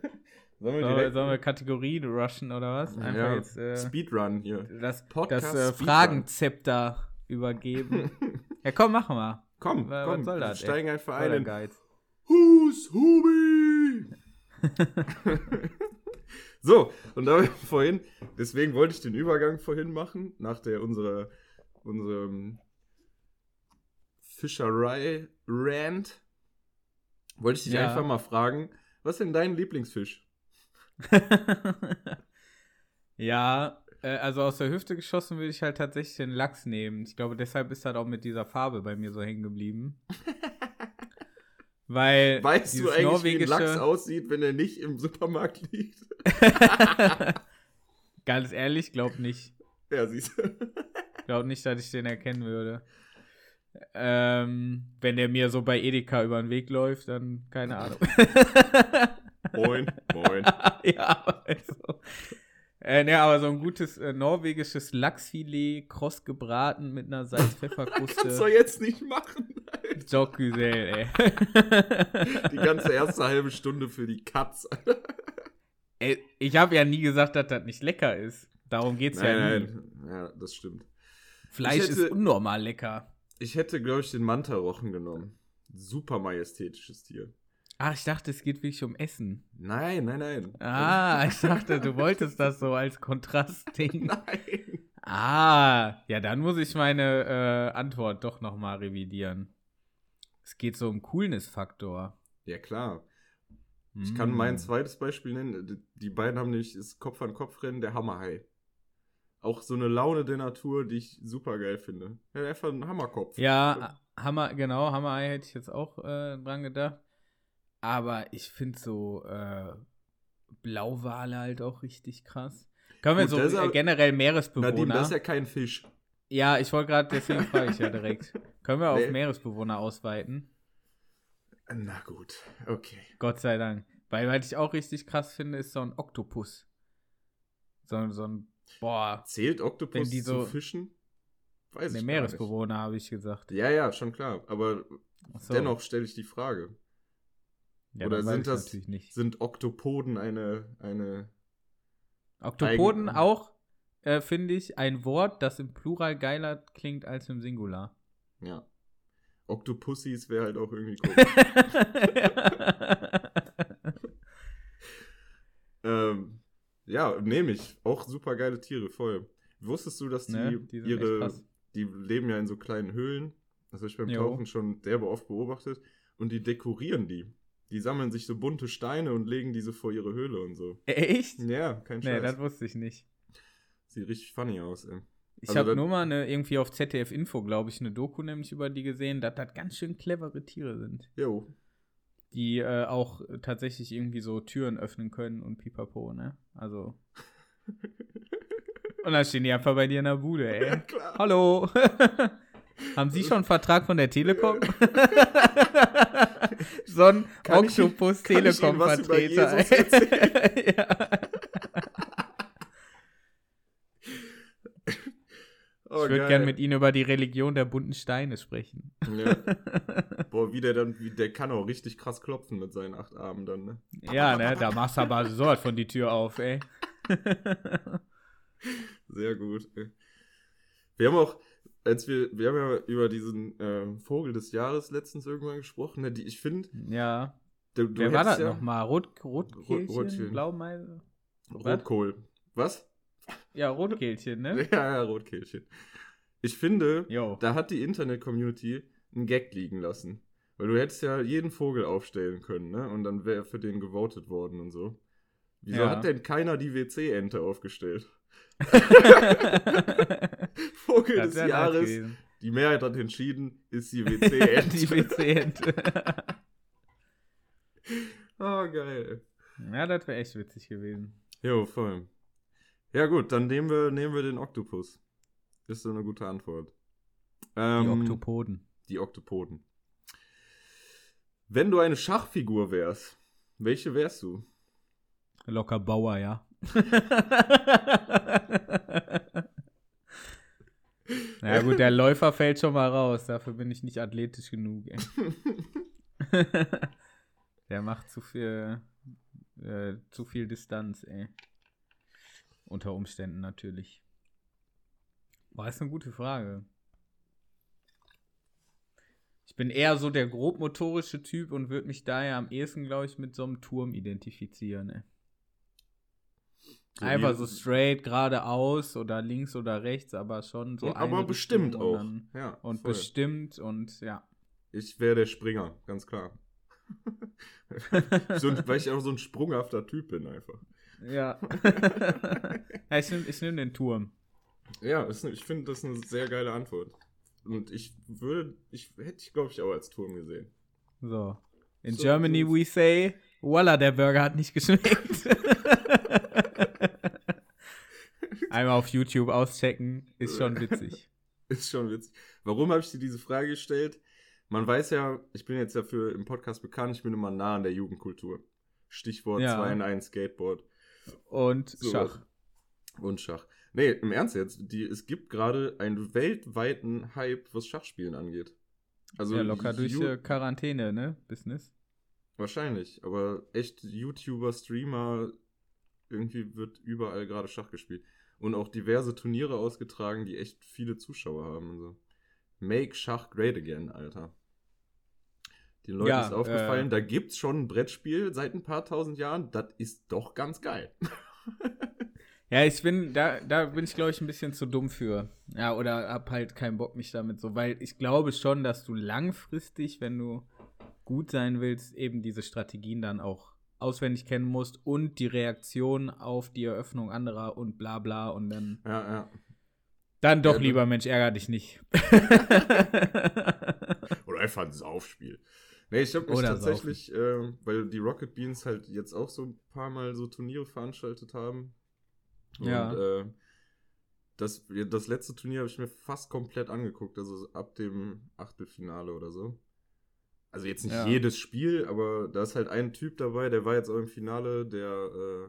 S2: Sollen wir direkt.
S1: sollen wir Kategorien rushen oder was? Einfach
S2: ja,
S1: jetzt äh,
S2: Speedrun hier.
S1: das,
S2: Podcast
S1: das äh. Fragenzepter übergeben. ja, komm, machen wir.
S2: komm,
S1: Was
S2: komm,
S1: soll
S2: wir
S1: das, ey?
S2: steigen einfach
S1: Voll
S2: ein. Who's Hubi? so, und da vorhin, deswegen wollte ich den Übergang vorhin machen, nach der unserer, unserem Fischerei-Rant, wollte ich dich
S1: Ja.
S2: einfach mal fragen, was ist denn dein Lieblingsfisch?
S1: ja, äh, also aus der Hüfte geschossen würde ich halt tatsächlich den Lachs nehmen. Ich glaube, deshalb ist das auch mit dieser Farbe bei mir so hängen geblieben. Weil
S2: Weißt du eigentlich, wie ein Lachs
S1: norwegische-
S2: aussieht, wenn er nicht im Supermarkt liegt?
S1: Ganz ehrlich, glaub nicht.
S2: ja, siehst du.
S1: Glaub nicht, dass ich den erkennen würde. Ähm, wenn der mir so bei Edeka über den Weg läuft, dann keine Ahnung.
S2: Moin, moin.
S1: ja, also. Äh, ne, aber so ein gutes äh, norwegisches Lachsfilet, kross gebraten mit einer
S2: Kannst du
S1: Salz-Pfefferkruste.
S2: jetzt nicht machen,
S1: Jock Güzel, ey.
S2: Die ganze erste halbe Stunde für die Katz.
S1: ey ich habe ja nie gesagt, dass das nicht lecker ist. Darum geht's
S2: nein,
S1: ja nie.
S2: nein, ja, das stimmt.
S1: Fleisch
S2: hätte-
S1: ist unnormal lecker.
S2: Ich hätte, glaube ich, den Manta-Rochen genommen. Super majestätisches Tier.
S1: Ach, ich dachte, es geht wirklich um Essen.
S2: Nein, nein, nein.
S1: Ah, ich dachte, du wolltest das so als Kontrastding.
S2: Nein.
S1: Ah, ja, dann muss ich meine äh, Antwort doch nochmal revidieren. Es geht so um Coolness-Faktor.
S2: Ja, klar. Ich kann
S1: Mm.
S2: mein zweites Beispiel nennen. Die- beiden haben nämlich das Kopf-an-Kopf-Rennen, der Hammerhai. Auch so eine Laune der Natur, die ich super geil finde. Ja, einfach ein Hammerkopf.
S1: Ja, Hammer, genau, Hammerei hätte ich jetzt auch äh, dran gedacht. Aber ich finde so äh, Blauwale halt auch richtig krass. Können wir
S2: Gut,
S1: so äh, generell Meeresbewohner.
S2: Nadine, das ist ja kein Fisch.
S1: Ja, ich wollte gerade, deswegen frage ich ja direkt. Können wir auf
S2: Nee.
S1: Meeresbewohner ausweiten?
S2: Na gut, okay.
S1: Gott sei Dank. Weil, was ich auch richtig krass finde, ist so ein Oktopus. So, so ein, boah,
S2: Zählt Oktopus
S1: die so-
S2: zu Fischen? Weiß
S1: der
S2: ich
S1: Meeresbewohner, habe ich gesagt.
S2: Ja, ja, schon klar. Aber
S1: so.
S2: dennoch stelle ich die Frage.
S1: ja,
S2: oder sind das-. Sind Oktopoden eine, eine
S1: Oktopoden auch, äh, finde ich, ein Wort, das im Plural geiler klingt als im Singular.
S2: ja. Oktopussys wäre halt auch irgendwie cool. ähm, ja, nehme ich. Auch super geile Tiere, voll. Wusstest du, dass die,
S1: Ne, die
S2: ihre, die leben ja in so kleinen Höhlen? Das habe ich beim
S1: Jo.
S2: Tauchen schon derbe oft beobachtet. Und die dekorieren die. Die sammeln sich so bunte Steine und legen diese vor ihre Höhle und so.
S1: Echt?
S2: Ja, kein
S1: Nee,
S2: Scheiß.
S1: das wusste ich nicht.
S2: Sieht richtig funny aus, ey.
S1: Ich
S2: Also
S1: habe nur mal eine, irgendwie auf ZDF Info, glaube ich, eine Doku nämlich über die gesehen, dass das ganz schön clevere Tiere sind.
S2: Jo.
S1: Die äh, auch tatsächlich irgendwie so Türen öffnen können und pipapo, ne? Also. und dann stehen die einfach bei dir in der Bude,
S2: Ja,
S1: ey.
S2: klar.
S1: Hallo. Haben Sie schon einen Vertrag von der Telekom? so ein
S2: Kann ich-
S1: Octopus
S2: kann ich Ihnen was über
S1: Telekom-Vertreter.
S2: Jesus erzählen?
S1: ja.
S2: Oh,
S1: Ich würde
S2: geil.
S1: gern mit Ihnen über die Religion der bunten Steine sprechen.
S2: Ja. Boah, wie der dann, wie, der kann auch richtig krass klopfen mit seinen acht Armen dann, ne?
S1: ja, ne, da machst du aber so von die Tür auf, ey.
S2: Sehr gut. ey. Wir haben auch, als wir, wir haben ja über diesen ähm, Vogel des Jahres letztens irgendwann gesprochen, ne? Die, ich finde,
S1: ja.
S2: du, du
S1: Wer war das
S2: ja
S1: nochmal? Rot, Rotkehlchen?
S2: Rotkehlchen.
S1: Blaumeise?
S2: Rotkohl. Was?
S1: Ja, Rotkehlchen, ne?
S2: Ja, ja, Rotkehlchen. Ich finde,
S1: Jo.
S2: da hat die Internet-Community einen Gag liegen lassen. Weil du hättest ja jeden Vogel aufstellen können, ne? Und dann wäre für den gewotet worden und so. Wieso
S1: Ja.
S2: hat denn keiner die WC-Ente aufgestellt? Vogel
S1: Das
S2: des Jahres. Die Mehrheit hat entschieden, ist die WC-Ente.
S1: die WC-Ente.
S2: oh, geil.
S1: ja, das wäre echt witzig gewesen.
S2: Jo, voll. Ja, gut, dann nehmen wir, nehmen wir den Oktopus. Ist so eine gute Antwort.
S1: Die
S2: Ähm,
S1: Oktopoden.
S2: Die Oktopoden. Wenn du eine Schachfigur wärst, welche wärst du?
S1: Locker Bauer, ja. Na gut, der Läufer fällt schon mal raus. Dafür bin ich nicht athletisch genug. Ey. der macht zu viel, äh, zu viel Distanz, ey. Unter Umständen natürlich. Boah, ist eine gute Frage. Ich bin eher so der grobmotorische Typ und würde mich daher am ehesten, glaube ich, mit so einem Turm identifizieren, ey.
S2: So
S1: Einfach so straight geradeaus oder links oder rechts, aber schon so.
S2: Und aber bestimmt
S1: und
S2: auch.
S1: dann-
S2: ja,
S1: Und
S2: voll.
S1: bestimmt und ja.
S2: Ich wäre der Springer, ganz klar. so ein, weil ich auch so ein sprunghafter Typ bin einfach.
S1: Ja. ja ich nehme ich nehm den Turm.
S2: Ja, ist, ne- ich finde das eine sehr geile Antwort. Und ich würde, ich hätte ich glaube ich auch als Turm gesehen.
S1: So. In
S2: So-
S1: Germany
S2: so-
S1: we say, voila, der Burger hat nicht geschmeckt. Einmal auf YouTube auschecken, ist schon witzig.
S2: Ist schon witzig. Warum habe ich dir diese Frage gestellt? Man weiß ja, ich bin jetzt dafür im Podcast bekannt, ich bin immer nah an der Jugendkultur. Stichwort
S1: Ja.
S2: 2 in 1 Skateboard.
S1: Und
S2: So.
S1: Schach.
S2: Und Schach. Nee, im Ernst jetzt, die, es gibt gerade einen weltweiten Hype, was Schachspielen angeht.
S1: Also ja, locker durch äh, Quarantäne, ne? Business.
S2: Wahrscheinlich, aber echt YouTuber, Streamer, irgendwie wird überall gerade Schach gespielt. Und auch diverse Turniere ausgetragen, die echt viele Zuschauer haben und so. Make Schach great again, Alter. Den Leuten ja, ist aufgefallen, äh, da gibt's schon ein Brettspiel seit ein paar tausend Jahren. Das ist doch ganz geil.
S1: ja, ich bin, da, da bin ich, glaube ich, ein bisschen zu dumm für. Ja, oder hab halt keinen Bock, mich damit so, weil ich glaube schon, dass du langfristig, wenn du gut sein willst, eben diese Strategien dann auch auswendig kennen musst und die Reaktion auf die Eröffnung anderer und bla bla und dann.
S2: Ja, ja.
S1: Dann doch ja, lieber, Mensch, ärger dich nicht.
S2: Oder einfach ein Saufspiel. Nee, ich habe mich Oder tatsächlich, äh, weil die Rocket Beans halt jetzt auch so ein paar Mal so Turniere veranstaltet haben.
S1: Ja.
S2: Und äh, das, das letzte Turnier habe ich mir fast komplett angeguckt, also ab dem Achtelfinale oder so. Also jetzt nicht ja. jedes Spiel, aber da ist halt ein Typ dabei, der war jetzt auch im Finale, der, äh,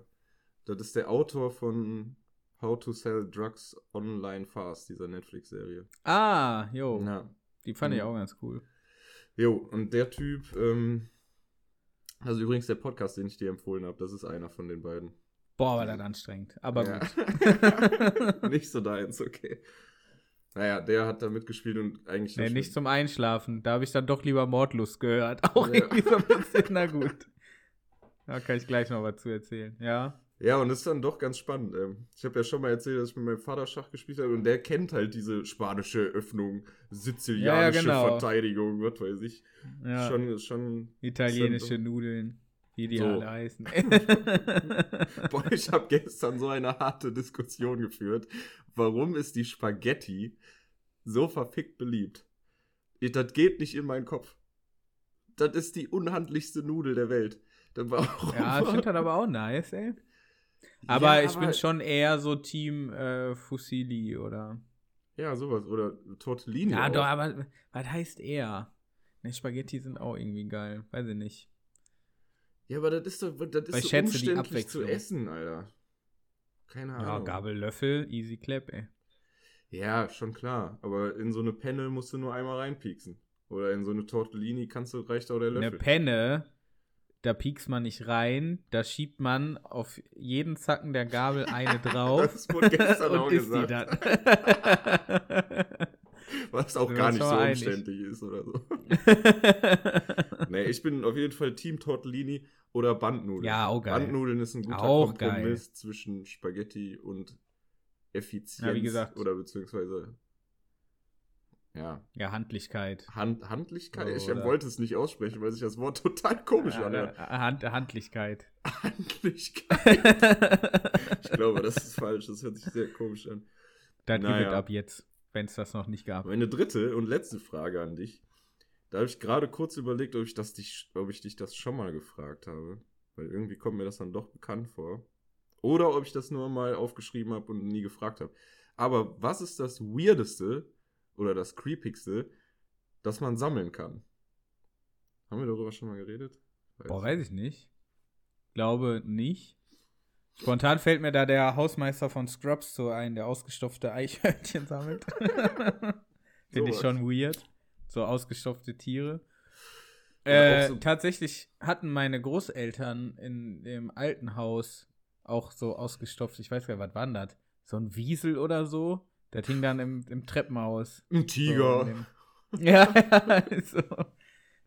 S2: das ist der Autor von How to Sell Drugs Online Fast, dieser Netflix-Serie.
S1: Ah, jo. Ja. Die fand mhm. ich auch ganz cool.
S2: Jo, und der Typ, ähm, also übrigens der Podcast, den ich dir empfohlen habe, das ist einer von den beiden.
S1: Boah, war das anstrengend. Aber ja.
S2: gut. Nicht so deins, okay. Naja, der hat da mitgespielt und eigentlich.
S1: Nee, nicht zum Einschlafen. Da habe ich dann doch lieber Mordlust gehört. Auch ja. irgendwie so ein bisschen, na gut. Da kann ich gleich noch was zu erzählen, ja.
S2: Ja, und das ist dann doch ganz spannend. Ähm. Ich habe ja schon mal erzählt, dass ich mit meinem Vater Schach gespielt habe und der kennt halt diese spanische Öffnung, sizilianische ja, genau. Verteidigung, was weiß ich. Ja. Schon, schon.
S1: Italienische Nudeln, wie die so. alle heißen.
S2: Boah, ich habe gestern so eine harte Diskussion geführt. Warum ist die Spaghetti so verfickt beliebt? Das geht nicht in meinen Kopf. Das ist die unhandlichste Nudel der Welt.
S1: ja, ich finde das aber auch nice, ey. Aber ja, ich aber bin schon eher so Team äh, Fusilli oder.
S2: Ja, sowas. Oder Tortellini.
S1: Ja, auch. doch, aber was heißt eher? Ne, Spaghetti sind auch irgendwie geil. Weiß ich nicht.
S2: Ja, aber das ist doch das ist so umständlich zu essen, Alter. Keine Ahnung. Ja,
S1: Gabel, Löffel, easy clap, ey.
S2: Ja, schon klar. Aber in so eine Penne musst du nur einmal reinpieksen. Oder in so eine Tortellini kannst du, reicht auch der Löffel.
S1: Eine Penne da piekst man nicht rein, da schiebt man auf jeden Zacken der Gabel eine drauf. das wurde gestern auch gesagt.
S2: Was auch gar nicht so einig. umständlich ist oder so. nee, ich bin auf jeden Fall Team Tortellini oder Bandnudeln.
S1: Ja, auch geil.
S2: Bandnudeln ist ein guter auch Kompromiss geil. zwischen Spaghetti und Effizienz. Ja, wie gesagt. Oder beziehungsweise ja.
S1: Ja, Handlichkeit.
S2: Hand, Handlichkeit? So, ich wollte es nicht aussprechen, weil sich das Wort total komisch ja, anhört.
S1: Hand, Handlichkeit.
S2: Handlichkeit. ich glaube, das ist falsch. Das hört sich sehr komisch an.
S1: Dann naja. gibt ab jetzt, wenn es das noch nicht gab.
S2: Meine dritte und letzte Frage an dich. Da habe ich gerade kurz überlegt, ob ich, das dich, ob ich dich das schon mal gefragt habe. Weil irgendwie kommt mir das dann doch bekannt vor. Oder ob ich das nur mal aufgeschrieben habe und nie gefragt habe. Aber was ist das Weirdeste, oder das Creepigste, das man sammeln kann. Haben wir darüber schon mal geredet?
S1: Weiß Boah, weiß ich nicht. Glaube nicht. Spontan fällt mir da der Hausmeister von Scrubs so ein, der ausgestopfte Eichhörnchen sammelt. Finde ich schon weird. So ausgestopfte Tiere. Äh, so tatsächlich hatten meine Großeltern in dem alten Haus auch so ausgestopft, ich weiß gar nicht, was das? So ein Wiesel oder so. Der hing dann im, im Treppenhaus.
S2: Ein Tiger.
S1: So ja, so.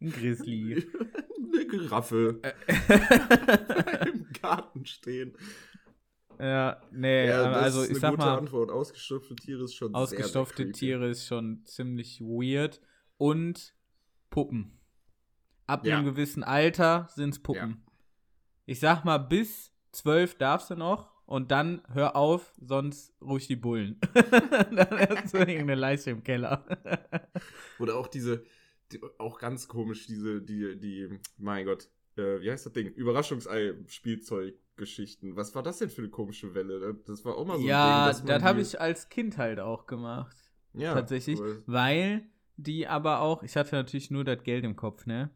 S1: Ein Grizzly.
S2: Eine Giraffe. Im Garten stehen.
S1: Ja, nee, ja, also ich sag mal.
S2: Antwort. Ausgestopfte Tiere ist schon
S1: Ausgestopfte sehr, sehr Tiere ist schon ziemlich weird. Und Puppen. Ab ja. einem gewissen Alter sind's Puppen. Ja. Ich sag mal, bis zwölf darfst du noch und dann hör auf, sonst ruhig die Bullen. dann hast du irgendeine Leiche im Keller.
S2: Oder auch diese, die, auch ganz komisch, diese, die, die, mein Gott, äh, wie heißt das Ding? Überraschungsei-Spielzeuggeschichten. Was war das denn für eine komische Welle? Das war auch mal so
S1: ja, ein Ding. Ja, das habe ich als Kind halt auch gemacht. Ja. Tatsächlich. Cool. Weil die aber auch, ich hatte natürlich nur das Geld im Kopf, ne?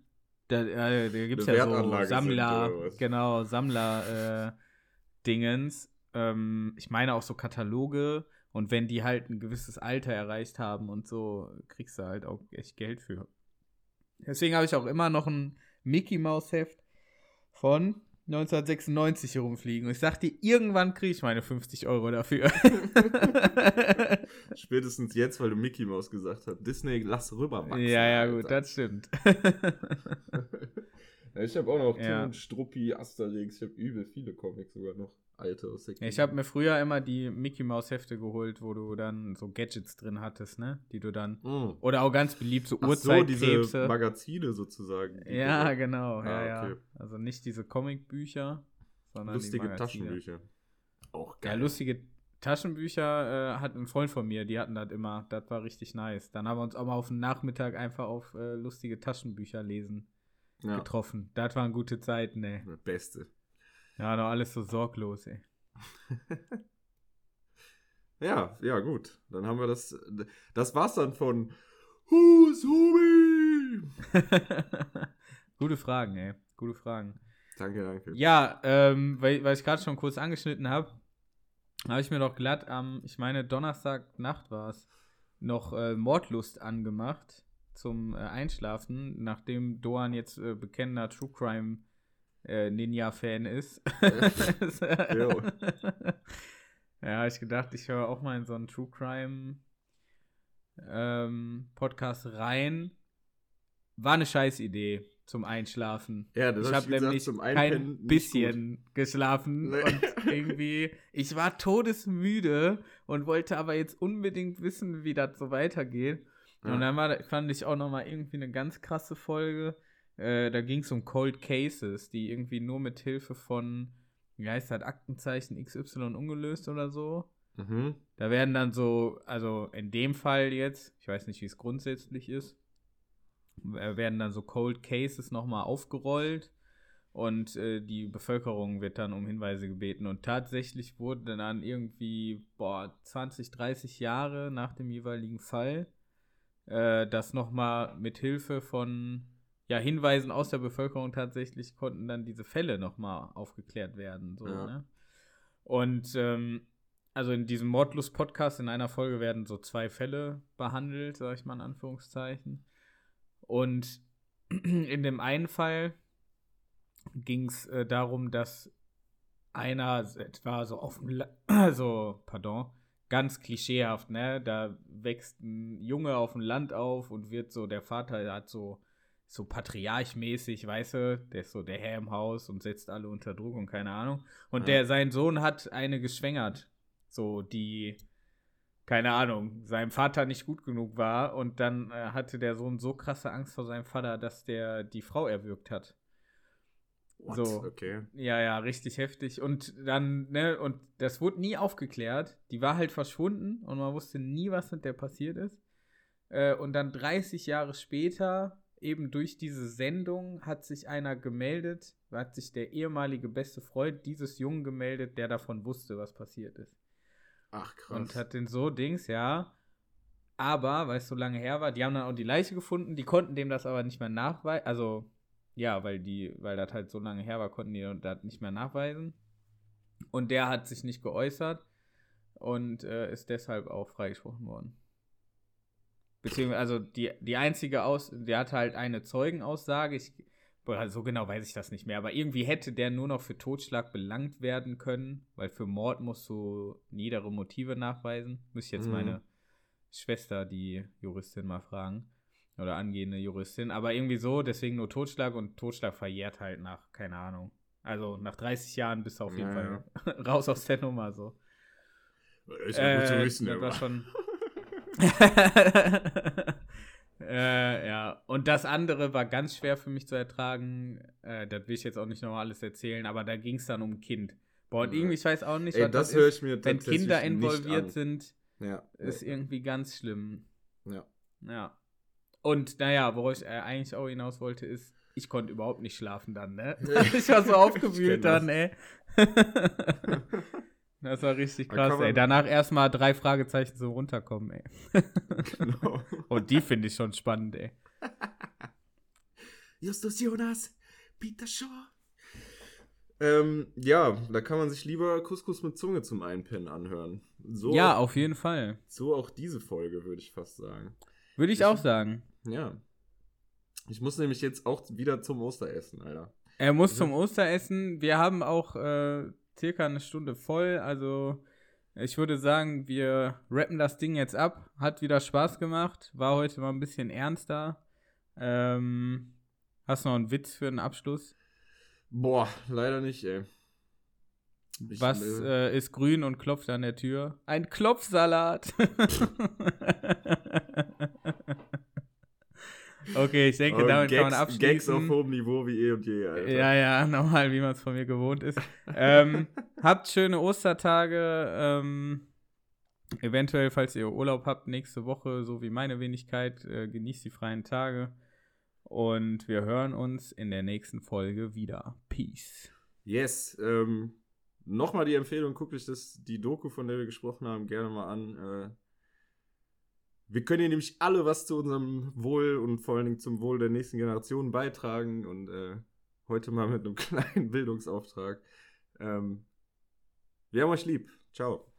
S1: Da, äh, da gibt es ja so Sammler, genau, Sammler, äh, Dingens. Ähm, ich meine auch so Kataloge. Und wenn die halt ein gewisses Alter erreicht haben und so, kriegst du halt auch echt Geld für. Deswegen habe ich auch immer noch ein Mickey Mouse Heft von 1996 hier rumfliegen. Und ich dir, irgendwann kriege ich meine 50 Euro dafür.
S2: Spätestens jetzt, weil du Mickey Mouse gesagt hast. Disney, lass rüber
S1: wachsen. Ja, ja, gut, das stimmt.
S2: ich habe auch noch ja. Tim Struppi, Asterix. Ich habe übel viele Comics sogar noch alte aus
S1: der ja, Ich habe mir früher immer die Mickey Mouse Hefte geholt, wo du dann so Gadgets drin hattest, ne? Die du dann mm. oder auch ganz beliebt so Uhrzeitkrebse. So, diese
S2: Magazine sozusagen.
S1: Ja, genau, ah, ja, okay. ja. Also nicht diese Comicbücher, sondern
S2: lustige Taschenbücher.
S1: Auch geil. Ja, lustige Taschenbücher äh, hat ein Freund von mir, die hatten das immer. Das war richtig nice. Dann haben wir uns auch mal auf den Nachmittag einfach auf äh, lustige Taschenbücher lesen ja. getroffen. Das waren gute Zeiten, ey.
S2: Beste.
S1: Ja, noch alles so sorglos, ey.
S2: ja, ja, gut. Dann haben wir das. Das war's dann von Who's Hubi?
S1: Gute Fragen, ey. Gute Fragen.
S2: Danke, danke.
S1: Ja, ähm, weil, weil ich gerade schon kurz angeschnitten habe, habe ich mir doch glatt am, ich meine, Donnerstagnacht war es, noch äh, Mordlust angemacht zum äh, Einschlafen, nachdem Doan jetzt äh, bekennender True Crime äh, Ninja-Fan ist. ja, ich gedacht, ich höre auch mal in so einen True Crime ähm, Podcast rein. War eine scheiß Idee zum Einschlafen.
S2: Ja, das
S1: ich habe nämlich kein bisschen geschlafen nee. und irgendwie ich war todesmüde und wollte aber jetzt unbedingt wissen, wie das so weitergeht. Ja. Und dann war, fand ich auch noch mal irgendwie eine ganz krasse Folge äh, da ging es um Cold Cases, die irgendwie nur mit Hilfe von, wie heißt das, Aktenzeichen XY ungelöst oder so. Mhm. Da werden dann so, also in dem Fall jetzt, ich weiß nicht, wie es grundsätzlich ist, werden dann so Cold Cases nochmal aufgerollt und äh, die Bevölkerung wird dann um Hinweise gebeten. Und tatsächlich wurde dann irgendwie, boah, 20, 30 Jahre nach dem jeweiligen Fall äh, das nochmal mit Hilfe von ja, Hinweisen aus der Bevölkerung tatsächlich konnten dann diese Fälle nochmal aufgeklärt werden. So, ja. ne? Und ähm, also in diesem Mordlust-Podcast in einer Folge werden so zwei Fälle behandelt, sag ich mal in Anführungszeichen. Und in dem einen Fall ging es äh, darum, dass einer etwa so auf dem, also, pardon, ganz klischeehaft, ne? Da wächst ein Junge auf dem Land auf und wird so, der Vater hat so so patriarchmäßig, weißt du, der ist so der Herr im Haus und setzt alle unter Druck und keine Ahnung. Und ja. der, sein Sohn hat eine geschwängert, so die, keine Ahnung, seinem Vater nicht gut genug war und dann äh, hatte der Sohn so krasse Angst vor seinem Vater, dass der die Frau erwürgt hat.
S2: What? So, okay.
S1: Ja, ja, richtig heftig. Und dann, ne, und das wurde nie aufgeklärt. Die war halt verschwunden und man wusste nie, was mit der passiert ist. Äh, und dann 30 Jahre später eben durch diese Sendung hat sich einer gemeldet, hat sich der ehemalige beste Freund dieses Jungen gemeldet, der davon wusste, was passiert ist.
S2: Ach krass.
S1: Und hat den so Dings, ja. Aber, weil es so lange her war, die haben dann auch die Leiche gefunden, die konnten dem das aber nicht mehr nachweisen. Also, ja, weil die, weil das halt so lange her war, konnten die das nicht mehr nachweisen. Und der hat sich nicht geäußert und äh, ist deshalb auch freigesprochen worden. Beziehungsweise, also die, die einzige Aus, der hatte halt eine Zeugenaussage. Ich, so genau weiß ich das nicht mehr, aber irgendwie hätte der nur noch für Totschlag belangt werden können, weil für Mord musst du niedere Motive nachweisen. Müsste ich jetzt mhm. meine Schwester, die Juristin, mal fragen. Oder angehende Juristin. Aber irgendwie so, deswegen nur Totschlag und Totschlag verjährt halt nach, keine Ahnung. Also nach 30 Jahren bist du auf jeden ja, Fall raus aus der Nummer so.
S2: Ist ja gut zu äh, wissen,
S1: das war schon. äh, ja, und das andere war ganz schwer für mich zu ertragen. Äh, das will ich jetzt auch nicht nochmal alles erzählen, aber da ging es dann um ein Kind. Boah, und irgendwie, ich weiß auch nicht,
S2: Ey, was das, das höre ich mir
S1: Wenn Kinder involviert sind, ja. ist irgendwie ganz schlimm.
S2: Ja.
S1: Ja. Und naja, worauf ich äh, eigentlich auch hinaus wollte, ist, ich konnte überhaupt nicht schlafen dann, ne? ich war so aufgewühlt dann, ey. Das war richtig krass, ey. Danach erstmal drei Fragezeichen so runterkommen, ey. genau. Und die finde ich schon spannend, ey.
S2: Justus Jonas, Peter Shaw. Ähm, ja, da kann man sich lieber Couscous mit Zunge zum Einpennen anhören.
S1: So ja, auf jeden Fall.
S2: So auch diese Folge, würde ich fast sagen.
S1: Würde ich, ich auch sagen.
S2: Ja. Ich muss nämlich jetzt auch wieder zum Osteressen, Alter.
S1: Er muss zum Osteressen. Wir haben auch äh, circa eine Stunde voll. Also ich würde sagen, wir rappen das Ding jetzt ab. Hat wieder Spaß gemacht. War heute mal ein bisschen ernster. Ähm, hast du noch einen Witz für einen Abschluss?
S2: Boah, leider nicht, ey.
S1: Ich, Was äh, ist grün und klopft an der Tür? Ein Klopfsalat. Okay, ich denke, damit Gags, kann man abschließen.
S2: Gags auf hohem Niveau wie eh und je, Alter.
S1: Ja, ja, normal, wie man es von mir gewohnt ist. ähm, habt schöne Ostertage. Ähm, eventuell, falls ihr Urlaub habt, nächste Woche, so wie meine Wenigkeit, äh, genießt die freien Tage. Und wir hören uns in der nächsten Folge wieder. Peace.
S2: Yes. Ähm, Nochmal die Empfehlung, guckt euch das, die Doku, von der wir gesprochen haben, gerne mal an. Äh, wir können hier nämlich alle was zu unserem Wohl und vor allen Dingen zum Wohl der nächsten Generation beitragen und äh, heute mal mit einem kleinen Bildungsauftrag. Ähm, wir haben euch lieb. Ciao.